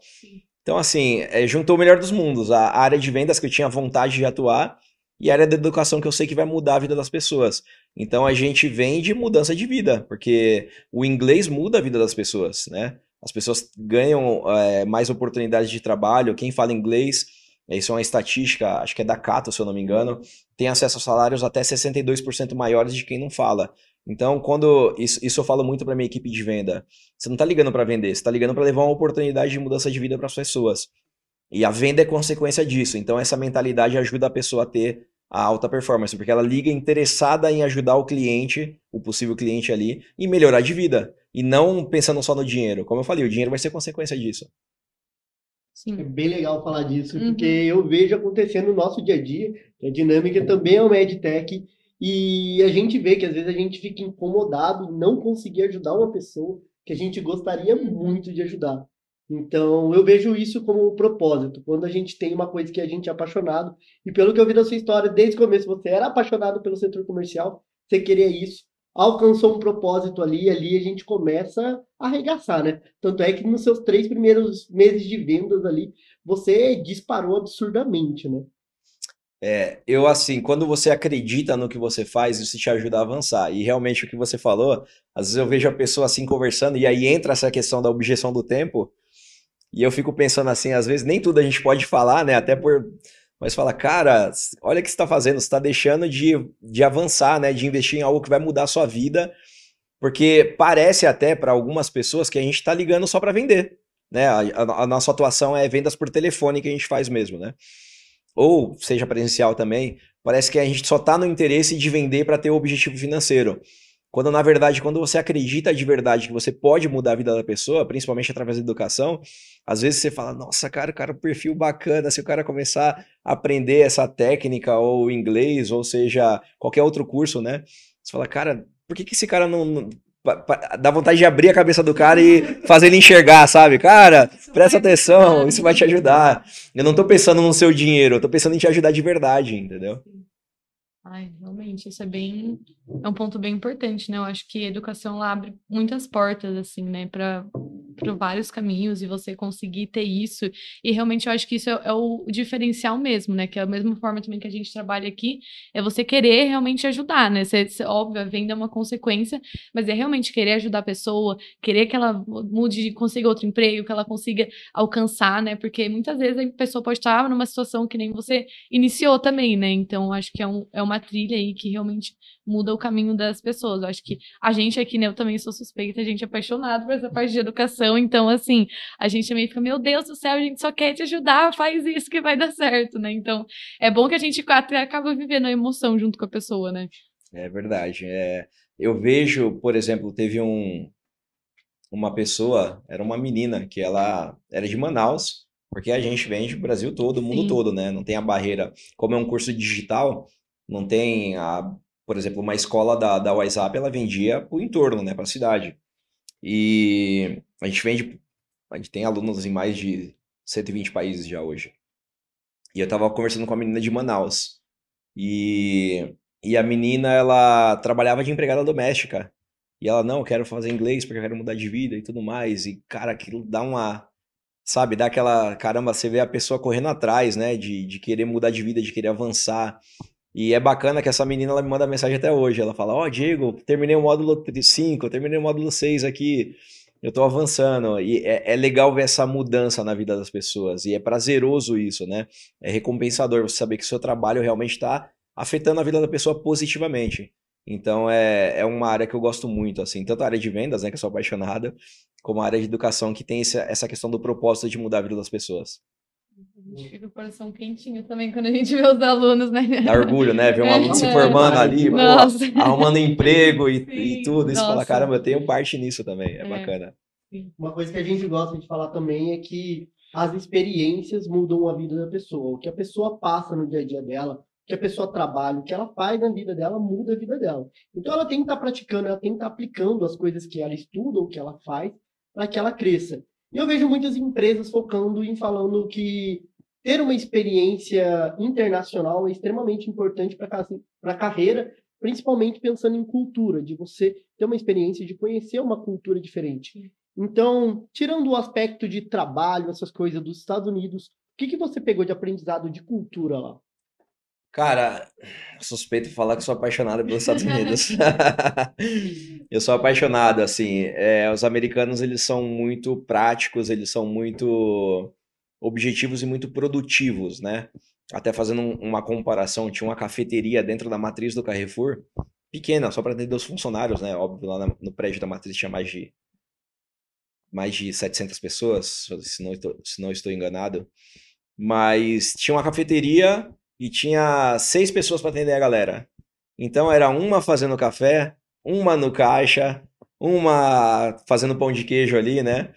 Então, assim, é, juntou o melhor dos mundos. A área de vendas que eu tinha vontade de atuar e a área da educação que eu sei que vai mudar a vida das pessoas. Então, a gente vende mudança de vida, porque o inglês muda a vida das pessoas, né? As pessoas ganham é, mais oportunidades de trabalho. Quem fala inglês, isso é uma estatística, acho que é da Cato, se eu não me engano, tem acesso a salários até 62% maiores de quem não fala. Então, quando isso, isso eu falo muito para minha equipe de venda. Você não está ligando para vender, você está ligando para levar uma oportunidade de mudança de vida para as pessoas. E a venda é consequência disso. Então, essa mentalidade ajuda a pessoa a ter a alta performance, porque ela liga interessada em ajudar o cliente, o possível cliente ali, e melhorar de vida. E não pensando só no dinheiro. Como eu falei, o dinheiro vai ser consequência disso. Sim. É bem legal falar disso, uhum. porque eu vejo acontecendo no nosso dia a dia, a dinâmica também é uma EdTech, e a gente vê que às vezes a gente fica incomodado em não conseguir ajudar uma pessoa que a gente gostaria uhum. muito de ajudar. Então, eu vejo isso como um propósito. Quando a gente tem uma coisa que a gente é apaixonado, e pelo que eu vi da sua história, desde o começo você era apaixonado pelo setor comercial, você queria isso, alcançou um propósito ali, ali a gente começa a arregaçar, né? Tanto é que nos seus três primeiros meses de vendas ali, você disparou absurdamente, né? É, eu assim, quando você acredita no que você faz, isso te ajuda a avançar. E realmente o que você falou, às vezes eu vejo a pessoa assim conversando, e aí entra essa questão da objeção do tempo, e eu fico pensando assim, às vezes nem tudo a gente pode falar, né? Até por. Mas fala, cara, olha o que você está fazendo, você está deixando de, de avançar, né? De investir em algo que vai mudar a sua vida. Porque parece até para algumas pessoas que a gente está ligando só para vender. Né? A, a, a, nossa atuação é vendas por telefone que a gente faz mesmo, né? Ou seja presencial também. Parece que a gente só está no interesse de vender para ter o objetivo financeiro. Quando, na verdade, quando você acredita de verdade que você pode mudar a vida da pessoa, principalmente através da educação, às vezes você fala, nossa, cara, o cara, um perfil bacana, se o cara começar a aprender essa técnica, ou inglês, ou seja, qualquer outro curso, né? Você fala, cara, por que, que esse cara não, não dá vontade de abrir a cabeça do cara e fazer ele enxergar, sabe? Cara, presta atenção, isso vai te ajudar. Eu não tô pensando no seu dinheiro, eu tô pensando em te ajudar de verdade, entendeu? Ai, realmente, isso é bem, é um ponto bem importante, né? Eu acho que a educação abre muitas portas, assim, né, para vários caminhos e você conseguir ter isso. E realmente eu acho que isso é, é, o diferencial mesmo, né? Que é a mesma forma também que a gente trabalha aqui, é você querer realmente ajudar, né? Você, óbvio, a venda é uma consequência, mas é realmente querer ajudar a pessoa, querer que ela mude, consiga outro emprego, que ela consiga alcançar, né? Porque muitas vezes a pessoa pode estar numa situação que nem você iniciou também, né? Então, acho que é, um, é uma uma trilha aí que realmente muda o caminho das pessoas. Eu acho que a gente aqui, né, eu também sou suspeita, a gente é apaixonado por essa parte de educação, então, assim, a gente também fica, meu Deus do céu, a gente só quer te ajudar, faz isso que vai dar certo, né? Então, é bom que a gente até acaba vivendo a emoção junto com a pessoa, né? É verdade. É, eu vejo, por exemplo, teve um, uma pessoa, era uma menina, que ela era de Manaus, porque a gente vende o Brasil todo, o mundo Sim. todo, né? Não tem a barreira. Como é um curso digital, não tem, a, por exemplo, uma escola da, da WhatsApp, ela vendia para o entorno, né, para a cidade. E a gente vende, a gente tem alunos em mais de 120 países já hoje. E eu estava conversando com a menina de Manaus. E, e a menina, ela trabalhava de empregada doméstica. E ela, não, eu quero fazer inglês porque eu quero mudar de vida e tudo mais. E, cara, aquilo dá uma. Sabe, dá aquela. Caramba, você vê a pessoa correndo atrás, né? De, de querer mudar de vida, de querer avançar. E é bacana que essa menina ela me manda mensagem até hoje. Ela fala: Ó, oh, Diego, terminei o módulo 5, terminei o módulo 6 aqui. Eu tô avançando. E é, é, legal ver essa mudança na vida das pessoas. E é prazeroso isso, né? É recompensador você saber que o seu trabalho realmente está afetando a vida da pessoa positivamente. Então é, é uma área que eu gosto muito, assim, tanto a área de vendas, né, que eu sou apaixonada, como a área de educação, que tem essa, essa questão do propósito de mudar a vida das pessoas. A gente fica o coração quentinho também quando a gente vê os alunos, né? Dá orgulho, né? Ver um aluno é, se formando é. ali, pô, arrumando emprego e, e tudo. Isso fala, caramba, eu tenho parte nisso também. É, é, bacana. Uma coisa que a gente gosta de falar também é que as experiências mudam a vida da pessoa. O que a pessoa passa no dia a dia dela, o que a pessoa trabalha, o que ela faz na vida dela, muda a vida dela. Então ela tem que estar tá praticando, ela tem que estar tá aplicando as coisas que ela estuda ou que ela faz para que ela cresça. E eu vejo muitas empresas focando em falando que ter uma experiência internacional é extremamente importante para a carreira, principalmente pensando em cultura, de você ter uma experiência de conhecer uma cultura diferente. Então, tirando o aspecto de trabalho, essas coisas dos Estados Unidos, o que, que você pegou de aprendizado de cultura lá? Cara, suspeito falar que sou apaixonado pelos Estados Unidos. [laughs] [laughs] eu sou apaixonado, assim. É, os americanos, eles são muito práticos, eles são muito objetivos e muito produtivos, né? Até fazendo um, uma comparação, tinha uma cafeteria dentro da matriz do Carrefour, pequena, só para atender os funcionários, né? Óbvio, lá no prédio da matriz tinha mais de mais de 700 pessoas, se não estou, se não estou enganado. Mas tinha uma cafeteria e tinha seis pessoas para atender a galera. Então era uma fazendo café, uma no caixa, uma fazendo pão de queijo ali, né?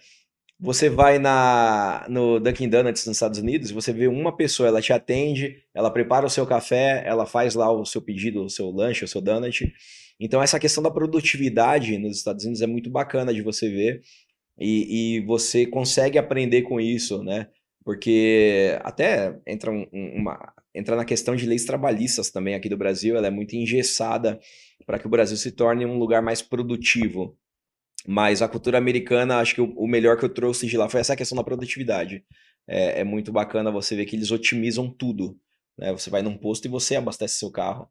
Você vai na no Dunkin' Donuts nos Estados Unidos, você vê uma pessoa, ela te atende, ela prepara o seu café, ela faz lá o seu pedido, o seu lanche, o seu donut. Então essa questão da produtividade nos Estados Unidos é muito bacana de você ver e, e você consegue aprender com isso, né? Porque até entra, um, uma, entra na questão de leis trabalhistas também aqui do Brasil, ela é muito engessada para que o Brasil se torne um lugar mais produtivo. Mas a cultura americana, acho que o, melhor que eu trouxe de lá foi essa questão da produtividade. É, é muito bacana você ver que eles otimizam tudo. Né? Você vai num posto e você abastece seu carro.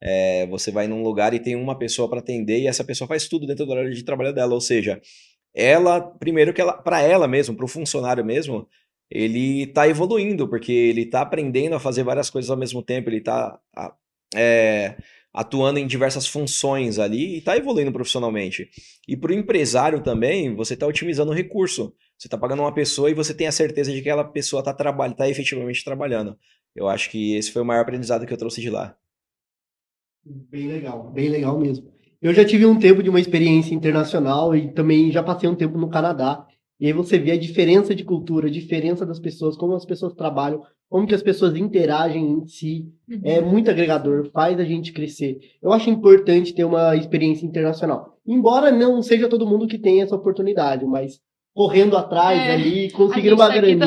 É, você vai num lugar e tem uma pessoa para atender e essa pessoa faz tudo dentro do horário de trabalho dela. Ou seja, ela, primeiro que ela, para ela mesmo, para o funcionário mesmo, ele está evoluindo, porque ele está aprendendo a fazer várias coisas ao mesmo tempo, ele está é, atuando em diversas funções ali e está evoluindo profissionalmente. E para o empresário também, você está otimizando o recurso. Você está pagando uma pessoa e você tem a certeza de que aquela pessoa está trabalha, tá efetivamente trabalhando. Eu acho que esse foi o maior aprendizado que eu trouxe de lá. Bem legal, bem legal mesmo. Eu já tive um tempo de uma experiência internacional e também já passei um tempo no Canadá. E aí você vê a diferença de cultura, a diferença das pessoas, como as pessoas trabalham, como que as pessoas interagem em si. Uhum. É muito agregador, faz a gente crescer. Eu acho importante ter uma experiência internacional. Embora não seja todo mundo que tenha essa oportunidade, mas correndo atrás é, ali, conseguindo uma tá graninha.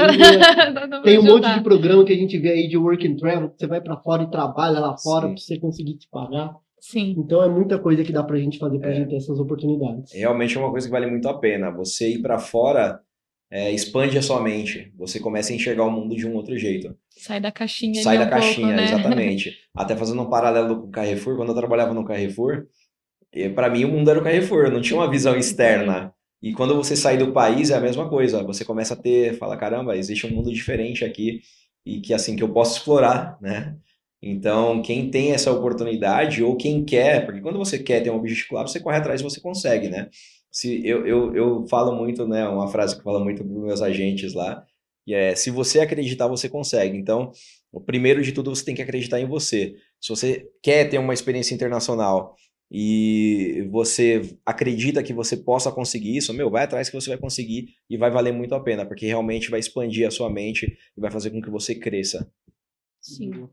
[laughs] Tem um monte de programa que a gente vê aí de work and travel, que você vai para fora e trabalha lá fora para você conseguir te pagar. Sim. Então é muita coisa que dá pra gente fazer pra é. gente ter essas oportunidades. Realmente é uma coisa que vale muito a pena. Você ir para fora é, expande a sua mente. Você começa a enxergar o mundo de um outro jeito. Sai da caixinha. Sai da um caixinha, pouco, né? exatamente. [laughs] Até fazendo um paralelo com o Carrefour, quando eu trabalhava no Carrefour, para mim o mundo era o Carrefour, eu não tinha uma visão externa. E quando você sai do país é a mesma coisa. Você começa a ter, fala caramba, existe um mundo diferente aqui e que assim que eu posso explorar, né? Então, quem tem essa oportunidade ou quem quer, porque quando você quer ter um objetivo claro, você corre atrás e você consegue, né? Se, eu, eu, eu falo muito, né? Uma frase que eu falo muito para os meus agentes lá, que é: se você acreditar, você consegue. Então, o primeiro de tudo, você tem que acreditar em você. Se você quer ter uma experiência internacional e você acredita que você possa conseguir isso, meu, vai atrás que você vai conseguir e vai valer muito a pena, porque realmente vai expandir a sua mente e vai fazer com que você cresça. Sim.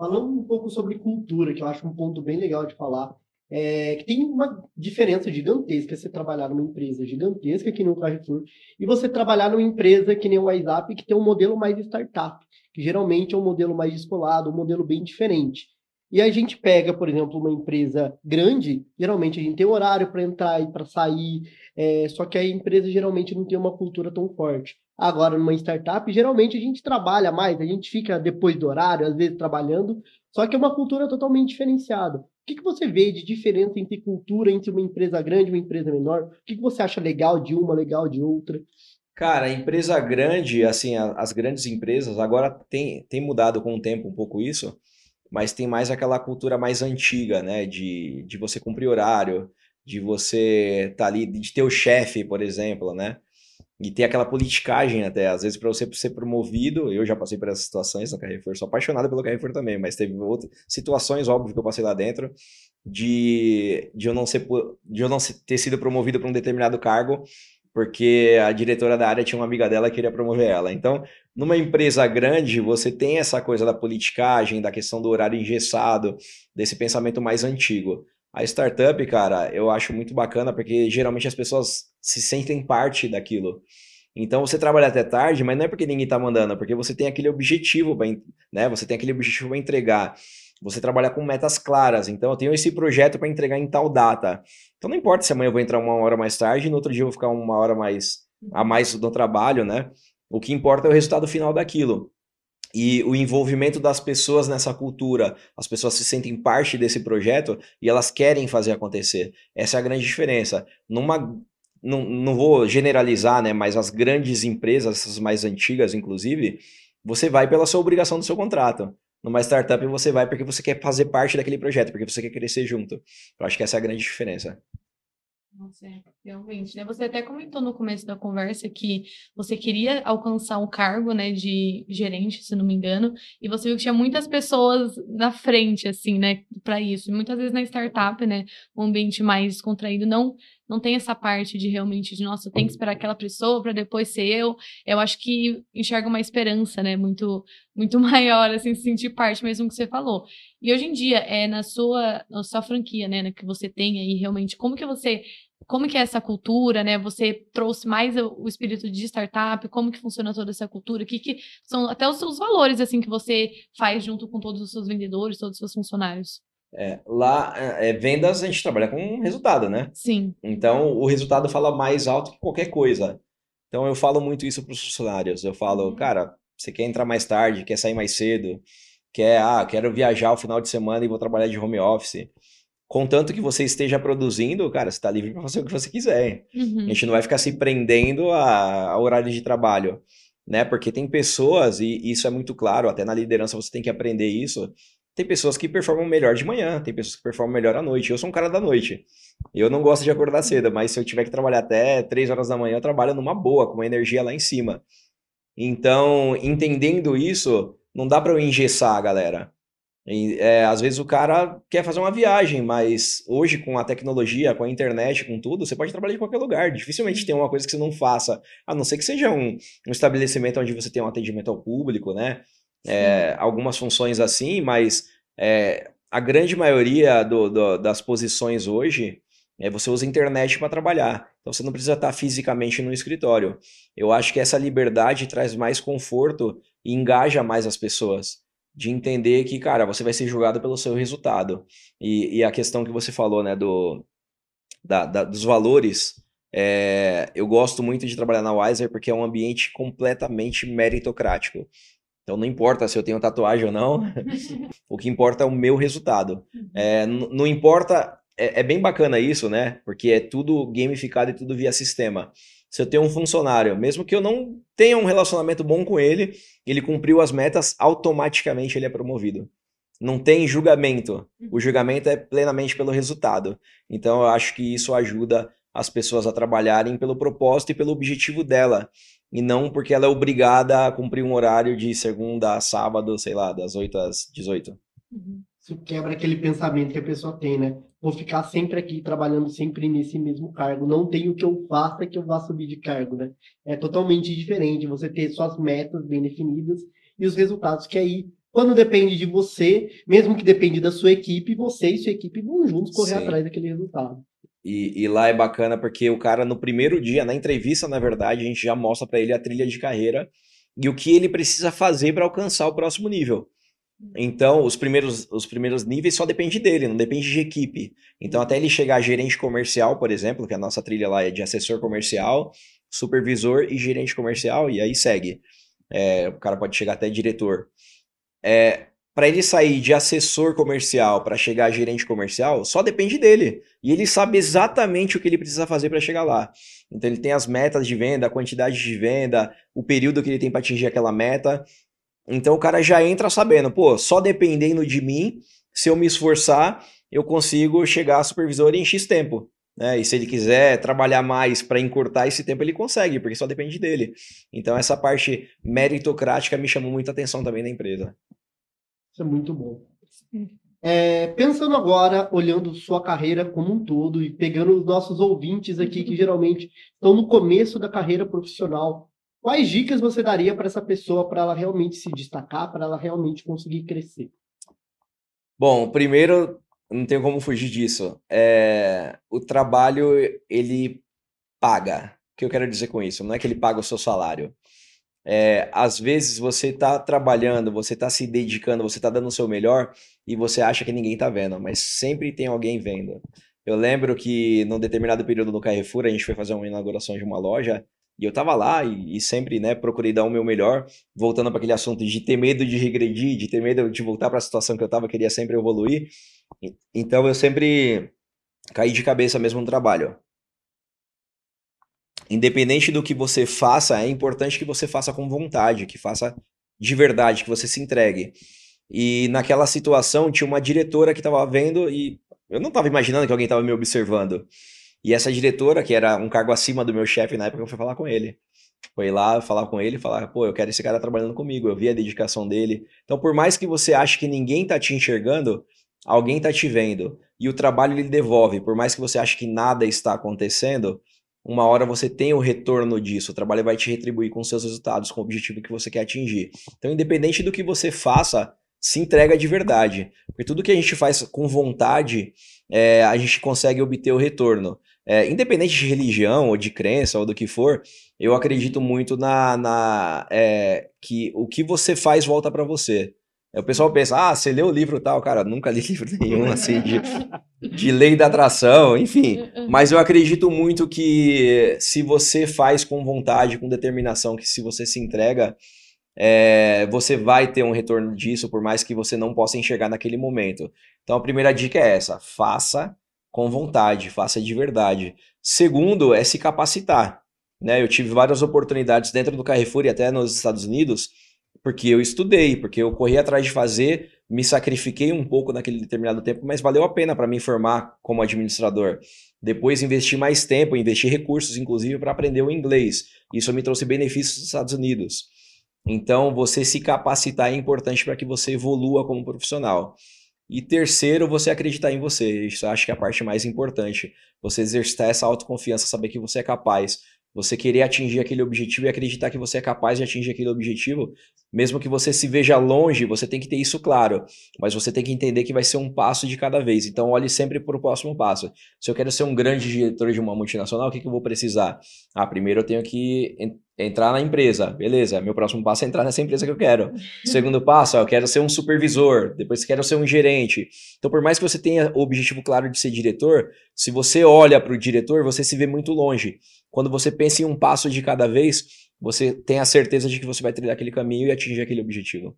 Falando um pouco sobre cultura, que eu acho um ponto bem legal de falar, é que tem uma diferença gigantesca você trabalhar numa empresa gigantesca que nem o Carrefour e você trabalhar numa empresa que nem o WhatsApp que tem um modelo mais startup, que geralmente é um modelo mais descolado, um modelo bem diferente. E a gente pega, por exemplo, uma empresa grande, geralmente a gente tem horário para entrar e para sair, é, só que a empresa geralmente não tem uma cultura tão forte. Agora, numa startup, geralmente a gente trabalha mais, a gente fica depois do horário, às vezes trabalhando, só que é uma cultura totalmente diferenciada. O que, que você vê de diferença entre cultura entre uma empresa grande e uma empresa menor? O que, que você acha legal de uma, legal de outra? Cara, a empresa grande, assim, as grandes empresas, agora tem, tem mudado com o tempo um pouco isso, mas tem mais aquela cultura mais antiga, né? De, de você cumprir horário, de você estar tá ali, de ter o chefe, por exemplo, né? E ter aquela politicagem até, às vezes para você ser promovido, eu já passei por essas situações no Carrefour, sou apaixonado pelo Carrefour também, mas teve outras situações, óbvio, que eu passei lá dentro, de, de eu não ser de eu não ter sido promovido para um determinado cargo, porque a diretora da área tinha uma amiga dela que queria promover ela. Então, numa empresa grande, você tem essa coisa da politicagem, da questão do horário engessado, desse pensamento mais antigo. A startup, cara, eu acho muito bacana porque geralmente as pessoas se sentem parte daquilo. Então você trabalha até tarde, mas não é porque ninguém tá mandando, é porque você tem aquele objetivo, pra, né? Você tem aquele objetivo para entregar. Você trabalha com metas claras. Então eu tenho esse projeto para entregar em tal data. Então não importa se amanhã eu vou entrar uma hora mais tarde, no outro dia eu vou ficar uma hora mais a mais no trabalho, né? O que importa é o resultado final daquilo e o envolvimento das pessoas nessa cultura. As pessoas se sentem parte desse projeto e elas querem fazer acontecer. Essa é a grande diferença. Numa não, não vou generalizar, né, mas as grandes empresas, as mais antigas inclusive, você vai pela sua obrigação do seu contrato. Numa startup você vai porque você quer fazer parte daquele projeto, porque você quer crescer junto. Eu acho que essa é a grande diferença. Nossa, é, realmente, né? Você até comentou no começo da conversa que você queria alcançar um cargo, né, de gerente, se não me engano, e você viu que tinha muitas pessoas na frente, assim, né, para isso. Muitas vezes na startup, né, um ambiente mais contraído não não tem essa parte de realmente de nossa, tem que esperar aquela pessoa para depois ser eu. Eu acho que enxerga uma esperança, né, muito muito [laughs] maior assim, se sentir parte mesmo que você falou. E hoje em dia é na sua na sua franquia, né, que você tem aí realmente, como que você como que é essa cultura, né? Você trouxe mais o espírito de startup, como que funciona toda essa cultura, o que, que são até os seus valores, assim, que você faz junto com todos os seus vendedores, todos os seus funcionários. É, lá, é, é, vendas, a gente trabalha com resultado, né? Sim. Então, o resultado fala mais alto que qualquer coisa. Então, eu falo muito isso para os funcionários. Eu falo, uhum. cara, você quer entrar mais tarde, quer sair mais cedo, quer, ah, quero viajar o final de semana e vou trabalhar de home office. Contanto que você esteja produzindo, cara, você está livre para fazer o que você quiser. Uhum. A gente não vai ficar se prendendo a, a horário de trabalho, né? Porque tem pessoas, e isso é muito claro, até na liderança você tem que aprender isso, tem pessoas que performam melhor de manhã, tem pessoas que performam melhor à noite. Eu sou um cara da noite. Eu não gosto de acordar cedo, mas se eu tiver que trabalhar até 3 horas da manhã, eu trabalho numa boa, com uma energia lá em cima. Então, entendendo isso, não dá para eu engessar a galera. É, às vezes o cara quer fazer uma viagem, mas hoje com a tecnologia, com a internet, com tudo, você pode trabalhar em qualquer lugar. Dificilmente tem uma coisa que você não faça, a não ser que seja um, um estabelecimento onde você tem um atendimento ao público, né? é, algumas funções assim, mas é, a grande maioria do, do, das posições hoje é, você usa a internet para trabalhar. Então você não precisa estar fisicamente no escritório. Eu acho que essa liberdade traz mais conforto e engaja mais as pessoas. De entender que, cara, você vai ser julgado pelo seu resultado. E, e a questão que você falou, né, do, da, da, dos valores. É, eu gosto muito de trabalhar na Wiser porque é um ambiente completamente meritocrático. Então não importa se eu tenho tatuagem ou não, [laughs] o que importa é o meu resultado. Uhum. É, não importa, é, é, bem bacana isso, né? Porque é tudo gamificado e tudo via sistema. Se eu tenho um funcionário, mesmo que eu não tenha um relacionamento bom com ele, ele cumpriu as metas, automaticamente ele é promovido. Não tem julgamento. O uhum. julgamento é plenamente pelo resultado. Então eu acho que isso ajuda as pessoas a trabalharem pelo propósito e pelo objetivo dela e não porque ela é obrigada a cumprir um horário de segunda a sábado, sei lá, das 8 às 18. Uhum. Isso quebra aquele pensamento que a pessoa tem, né? Vou ficar sempre aqui trabalhando sempre nesse mesmo cargo. Não tem o que eu faça que eu vá subir de cargo, né? É totalmente diferente você ter suas metas bem definidas e os resultados que aí, quando depende de você, mesmo que depende da sua equipe, você e sua equipe vão juntos correr Sim. atrás daquele resultado. E, e, lá é bacana porque o cara, no primeiro dia, na entrevista, na verdade, a gente já mostra para ele a trilha de carreira e o que ele precisa fazer para alcançar o próximo nível. Então, os primeiros, os primeiros níveis só depende dele, não depende de equipe. Então, até ele chegar a gerente comercial, por exemplo, que a nossa trilha lá é de assessor comercial, supervisor e gerente comercial, e aí segue. É, o cara pode chegar até diretor. É, para ele sair de assessor comercial para chegar a gerente comercial, só depende dele. E ele sabe exatamente o que ele precisa fazer para chegar lá. Então ele tem as metas de venda, a quantidade de venda, o período que ele tem para atingir aquela meta. Então o cara já entra sabendo, pô, só dependendo de mim, se eu me esforçar, eu consigo chegar a supervisor em X tempo. Né? E se ele quiser trabalhar mais para encurtar esse tempo, ele consegue, porque só depende dele. Então essa parte meritocrática me chamou muita atenção também na empresa. Isso é muito bom. É, pensando agora, olhando sua carreira como um todo e pegando os nossos ouvintes aqui que geralmente estão no começo da carreira profissional, quais dicas você daria para essa pessoa para ela realmente se destacar, para ela realmente conseguir crescer? Bom, primeiro, não tenho como fugir disso. É, o trabalho, ele paga. O que eu quero dizer com isso? Não é que ele paga o seu salário. É, às vezes você está trabalhando, você está se dedicando, você está dando o seu melhor e você acha que ninguém está vendo, mas sempre tem alguém vendo. Eu lembro que num determinado período no Carrefour a gente foi fazer uma inauguração de uma loja e eu tava lá e, e sempre, né, procurei dar o meu melhor, voltando para aquele assunto de ter medo de regredir, de ter medo de voltar para a situação que eu tava, queria sempre evoluir. Então eu sempre caí de cabeça mesmo no trabalho independente do que você faça, é importante que você faça com vontade, que faça de verdade, que você se entregue. E naquela situação tinha uma diretora que estava vendo e eu não estava imaginando que alguém estava me observando. E essa diretora, que era um cargo acima do meu chefe na época, eu fui falar com ele. Foi lá falar com ele falar, pô, eu quero esse cara trabalhando comigo, eu vi a dedicação dele. Então, por mais que você ache que ninguém tá te enxergando, alguém tá te vendo. E o trabalho ele devolve, por mais que você ache que nada está acontecendo, uma hora você tem o retorno disso, o trabalho vai te retribuir com seus resultados, com o objetivo que você quer atingir. Então, independente do que você faça, se entrega de verdade. Porque tudo que a gente faz com vontade, é, a gente consegue obter o retorno. É, independente de religião ou de crença ou do que for, eu acredito muito na, na é, que o que você faz volta para você. O pessoal pensa, ah, você leu o livro tal, cara, nunca li [laughs] livro nenhum, assim, de, de lei da atração, enfim. Uhum. Mas eu acredito muito que se você faz com vontade, com determinação, que se você se entrega, é, você vai ter um retorno disso, por mais que você não possa enxergar naquele momento. Então a primeira dica é essa: faça com vontade, faça de verdade. Segundo é se capacitar. Né? Eu tive várias oportunidades dentro do Carrefour e até nos Estados Unidos porque eu estudei, porque eu corri atrás de fazer, me sacrifiquei um pouco naquele determinado tempo, mas valeu a pena para me formar como administrador. Depois investi mais tempo, investi recursos, inclusive, para aprender o inglês. Isso me trouxe benefícios dos Estados Unidos. Então, você se capacitar é importante para que você evolua como profissional. E terceiro, você acreditar em você. Isso eu acho que é a parte mais importante. Você exercitar essa autoconfiança, saber que você é capaz. Você querer atingir aquele objetivo e acreditar que você é capaz de atingir aquele objetivo, mesmo que você se veja longe, você tem que ter isso claro. Mas você tem que entender que vai ser um passo de cada vez. Então, olhe sempre para o próximo passo. Se eu quero ser um grande diretor de uma multinacional, o que, que eu vou precisar? Ah, primeiro eu tenho que entrar na empresa. Beleza, meu próximo passo é entrar nessa empresa que eu quero. [laughs] Segundo passo, eu quero ser um supervisor. Depois quero ser um gerente. Então, por mais que você tenha o objetivo claro de ser diretor, se você olha para o diretor, você se vê muito longe. Quando você pensa em um passo de cada vez, você tem a certeza de que você vai trilhar aquele caminho e atingir aquele objetivo.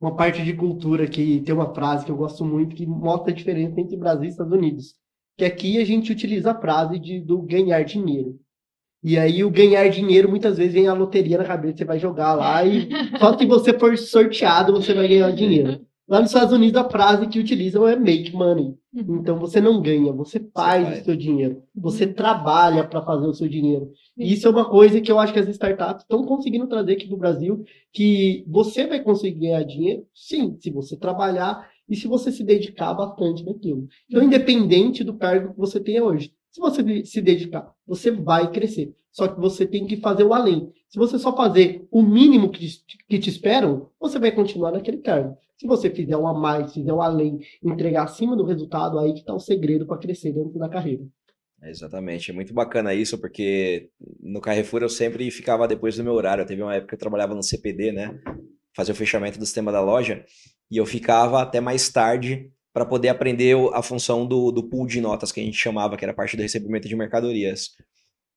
Uma parte de cultura que tem uma frase que eu gosto muito que mostra a diferença entre Brasil e Estados Unidos. Que aqui a gente utiliza a frase de, do ganhar dinheiro. E aí o ganhar dinheiro muitas vezes vem a loteria na cabeça, você vai jogar lá e [laughs] só se você for sorteado você vai ganhar dinheiro. [laughs] Lá nos Estados Unidos, a frase que utilizam é make money. Uhum. Então, você não ganha, você faz você o seu dinheiro. Você uhum. trabalha para fazer o seu dinheiro. E isso é uma coisa que eu acho que as startups estão conseguindo trazer aqui no Brasil, que você vai conseguir ganhar dinheiro, sim, se você trabalhar e se você se dedicar bastante naquilo. Então, uhum. independente do cargo que você tenha hoje, se você se dedicar, você vai crescer. Só que você tem que fazer o além. Se você só fazer o mínimo que te, que te esperam, você vai continuar naquele cargo. Se você fizer o a mais, fizer o além, entregar acima do resultado, aí que está o segredo para crescer dentro da carreira. exatamente, é muito bacana isso, porque no Carrefour eu sempre ficava depois do meu horário. Teve uma época que eu trabalhava no CPD, né? Fazer o fechamento do sistema da loja, e eu ficava até mais tarde para poder aprender a função do, do pool de notas que a gente chamava, que era parte do recebimento de mercadorias.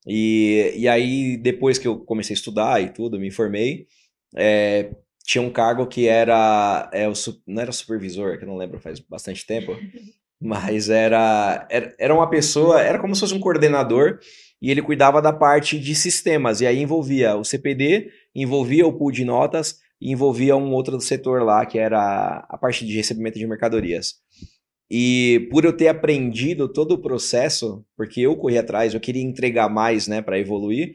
E, e aí, depois que eu comecei a estudar e tudo, me formei, é, tinha um cargo que era, é, o, não era supervisor, que eu não lembro faz bastante tempo, [laughs] mas era, era, era uma pessoa, era como se fosse um coordenador, e ele cuidava da parte de sistemas, e aí envolvia o CPD, envolvia o pool de notas, e envolvia um outro setor lá, que era a parte de recebimento de mercadorias. E por eu ter aprendido todo o processo, porque eu corri atrás, eu queria entregar mais, né, para evoluir,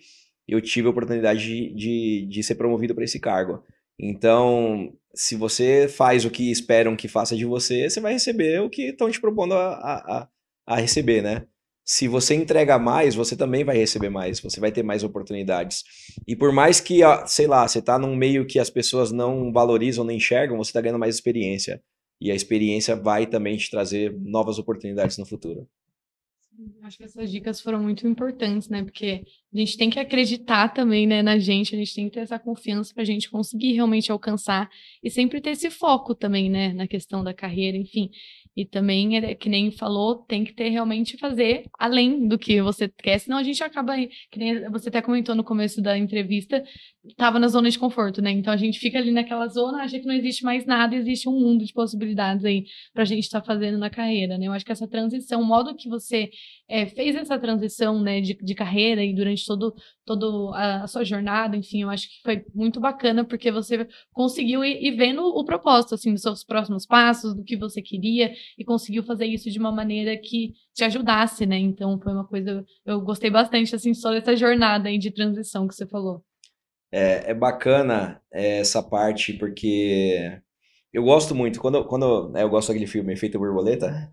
eu tive a oportunidade de, de, de ser promovido para esse cargo. Então, se você faz o que esperam que faça de você, você vai receber o que estão te propondo a, a, a receber, né? Se você entrega mais, você também vai receber mais, você vai ter mais oportunidades. E por mais que, sei lá, você está num meio que as pessoas não valorizam, nem enxergam, você está ganhando mais experiência. E a experiência vai também te trazer novas oportunidades no futuro. Acho que essas dicas foram muito importantes, né? Porque a gente tem que acreditar também, né, na gente, a gente tem que ter essa confiança para a gente conseguir realmente alcançar e sempre ter esse foco também, né, na questão da carreira, enfim. E também, é, que nem falou, tem que ter realmente fazer além do que você quer, senão a gente acaba, que nem você até comentou no começo da entrevista, estava na zona de conforto, né? Então a gente fica ali naquela zona, acha que não existe mais nada, existe um mundo de possibilidades aí para a gente estar tá fazendo na carreira, né? Eu acho que essa transição, o modo que você é, fez essa transição, né, de, de carreira e durante todo, todo a, a, sua jornada, enfim, eu acho que foi muito bacana porque você conseguiu ir, ir vendo o propósito, assim, dos seus próximos passos, do que você queria e conseguiu fazer isso de uma maneira que te ajudasse, né? Então foi uma coisa, eu gostei bastante, assim, só dessa jornada aí de transição que você falou. É, é bacana é, essa parte, porque eu gosto muito, quando, quando né, eu gosto daquele filme Efeito Borboleta,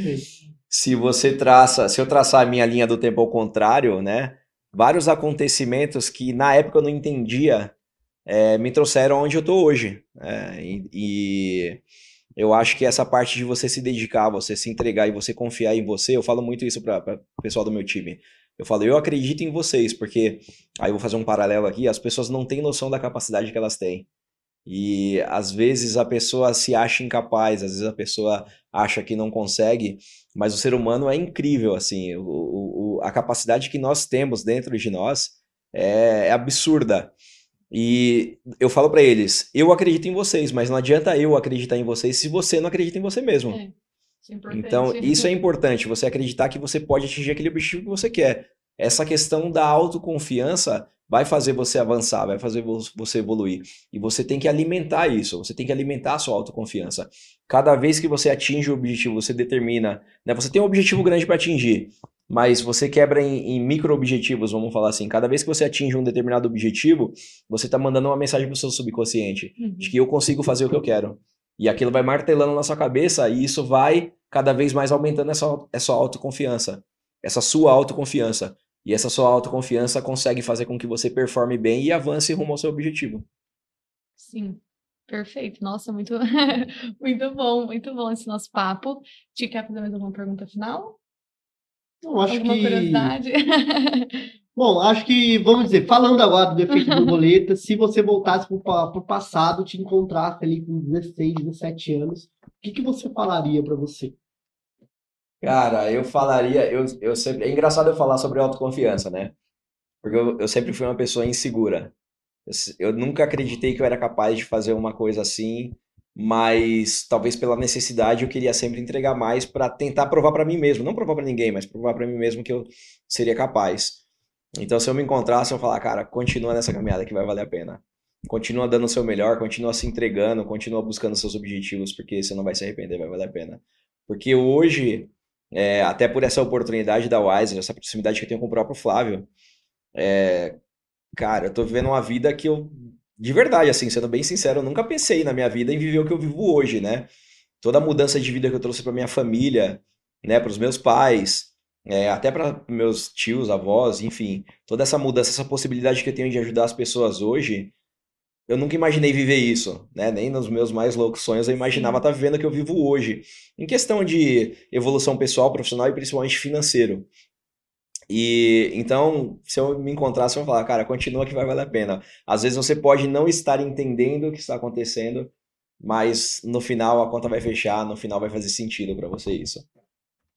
[laughs] se você traça, se eu traçar a minha linha do tempo ao contrário, né, vários acontecimentos que na época eu não entendia, é, me trouxeram onde eu estou hoje, é, e, e, eu acho que essa parte de você se dedicar, você se entregar e você confiar em você, eu falo muito isso para o pessoal do meu time, eu falo, eu acredito em vocês, porque aí eu vou fazer um paralelo aqui, as pessoas não têm noção da capacidade que elas têm. E às vezes a pessoa se acha incapaz, às vezes a pessoa acha que não consegue, mas o ser humano é incrível, assim, o, o, a capacidade que nós temos dentro de nós é, é absurda. E eu falo para eles, eu acredito em vocês, mas não adianta eu acreditar em vocês se você não acredita em você mesmo. É. Isso é então, isso é [laughs] importante, você acreditar que você pode atingir aquele objetivo que você quer. Essa questão da autoconfiança vai fazer você avançar, vai fazer você evoluir. E você tem que alimentar isso, você tem que alimentar a sua autoconfiança. Cada vez que você atinge o objetivo, você determina, né? Você tem um objetivo grande para atingir, mas você quebra em, em micro objetivos, vamos falar assim. Cada vez que você atinge um determinado objetivo, você está mandando uma mensagem para o seu subconsciente uhum. de que eu consigo fazer o que eu quero. E aquilo vai martelando na sua cabeça e isso vai cada vez mais aumentando essa, essa autoconfiança, essa sua autoconfiança. E essa sua autoconfiança consegue fazer com que você performe bem e avance rumo ao seu objetivo. Sim, perfeito. Nossa, muito, [laughs] muito bom, muito bom esse nosso papo. Te quer fazer mais alguma pergunta final? Não, acho alguma que... curiosidade? [laughs] Bom, acho que, vamos dizer, falando agora do efeito borboleta, se você voltasse para o passado, te encontrasse ali com 16, 17 anos, o que, que você falaria para você? Cara, eu falaria, eu, eu sempre, é engraçado eu falar sobre autoconfiança, né? Porque eu, eu sempre fui uma pessoa insegura. Eu, eu nunca acreditei que eu era capaz de fazer uma coisa assim, mas talvez pela necessidade eu queria sempre entregar mais para tentar provar para mim mesmo, não provar para ninguém, mas provar para mim mesmo que eu seria capaz. Então, se eu me encontrasse, eu falar, cara, continua nessa caminhada que vai valer a pena. Continua dando o seu melhor, continua se entregando, continua buscando seus objetivos, porque você não vai se arrepender, vai valer a pena. Porque hoje, é, até por essa oportunidade da Wise, essa proximidade que eu tenho com o próprio Flávio, é, cara, eu tô vivendo uma vida que eu, de verdade, assim, sendo bem sincero, eu nunca pensei na minha vida em viver o que eu vivo hoje, né? Toda a mudança de vida que eu trouxe para minha família, né, para os meus pais, é, até para meus tios, avós, enfim, toda essa mudança, essa possibilidade que eu tenho de ajudar as pessoas hoje, eu nunca imaginei viver isso, né? Nem nos meus mais loucos sonhos eu imaginava estar tá vivendo o que eu vivo hoje, em questão de evolução pessoal, profissional e principalmente financeiro. E então, se eu me encontrasse, eu falar, cara, continua que vai valer a pena. Às vezes você pode não estar entendendo o que está acontecendo, mas no final a conta vai fechar, no final vai fazer sentido para você isso.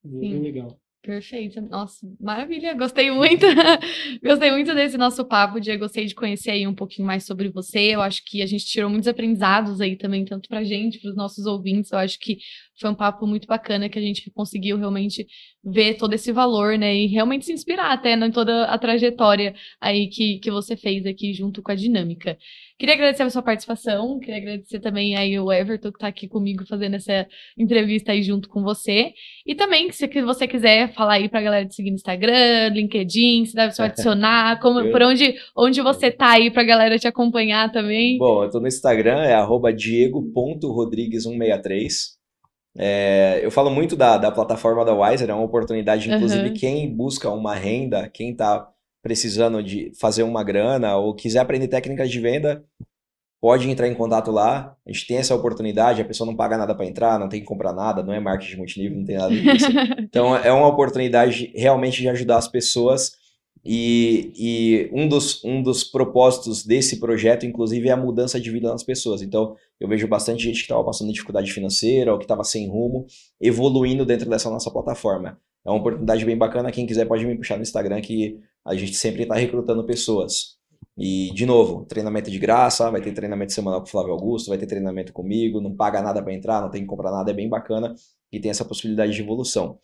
Muito legal. Perfeito. Nossa, maravilha. Gostei muito. [laughs] Gostei muito desse nosso papo, Diego. Gostei de conhecer aí um pouquinho mais sobre você. Eu acho que a gente tirou muitos aprendizados aí também, tanto pra gente, para os nossos ouvintes. Eu acho que foi um papo muito bacana que a gente conseguiu realmente ver todo esse valor, né? E realmente se inspirar até em toda a trajetória aí que, que você fez aqui junto com a dinâmica. Queria agradecer a sua participação, queria agradecer também aí o Everton que está aqui comigo fazendo essa entrevista aí junto com você. E também, se você quiser falar aí para a galera de seguir no Instagram, LinkedIn, se deve só adicionar, [laughs] como, por onde, onde você tá aí para a galera te acompanhar também. Bom, eu tô no Instagram, é diego.rodrigues163. É, eu falo muito da, da plataforma da Wiser, é uma oportunidade, inclusive, uhum. quem busca uma renda, quem está precisando de fazer uma grana ou quiser aprender técnicas de venda, pode entrar em contato lá. A gente tem essa oportunidade, a pessoa não paga nada para entrar, não tem que comprar nada, não é marketing multinível, não tem nada disso. [laughs] então é uma oportunidade realmente de ajudar as pessoas. E, e um, dos, um dos propósitos desse projeto, inclusive, é a mudança de vida das pessoas. Então, eu vejo bastante gente que estava passando dificuldade financeira ou que estava sem rumo, evoluindo dentro dessa nossa plataforma. É uma oportunidade bem bacana. Quem quiser pode me puxar no Instagram que a gente sempre está recrutando pessoas. E, de novo, treinamento de graça, vai ter treinamento semanal com o Flávio Augusto, vai ter treinamento comigo, não paga nada para entrar, não tem que comprar nada, é bem bacana e tem essa possibilidade de evolução.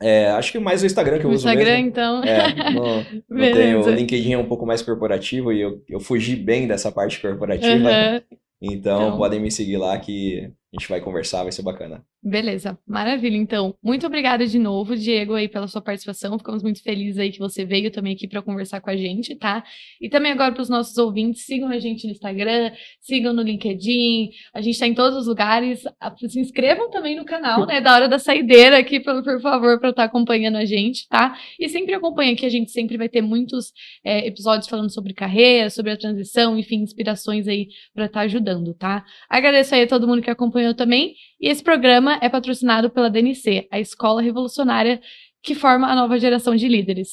É, acho que mais o Instagram que eu O uso Instagram, mesmo. então. É, não, [laughs] tenho, o LinkedIn é um pouco mais corporativo e eu, eu fugi bem dessa parte corporativa. Aham. Então, Então. podem me seguir lá que a gente vai conversar, vai ser bacana. Beleza, maravilha. Então, muito obrigada de novo, Diego, aí pela sua participação. Ficamos muito felizes aí que você veio também aqui para conversar com a gente, tá? E também agora para os nossos ouvintes, sigam a gente no Instagram, sigam no LinkedIn, a gente está em todos os lugares. Se inscrevam também no canal, né? Da hora da saideira aqui, por, por favor, para estar acompanhando a gente, tá? E sempre acompanha que a gente sempre vai ter muitos é, episódios falando sobre carreira, sobre a transição, enfim, inspirações aí para estar ajudando, tá? Agradeço aí a todo mundo que acompanhou também. E esse programa é patrocinado pela DNC, a escola revolucionária que forma a nova geração de líderes.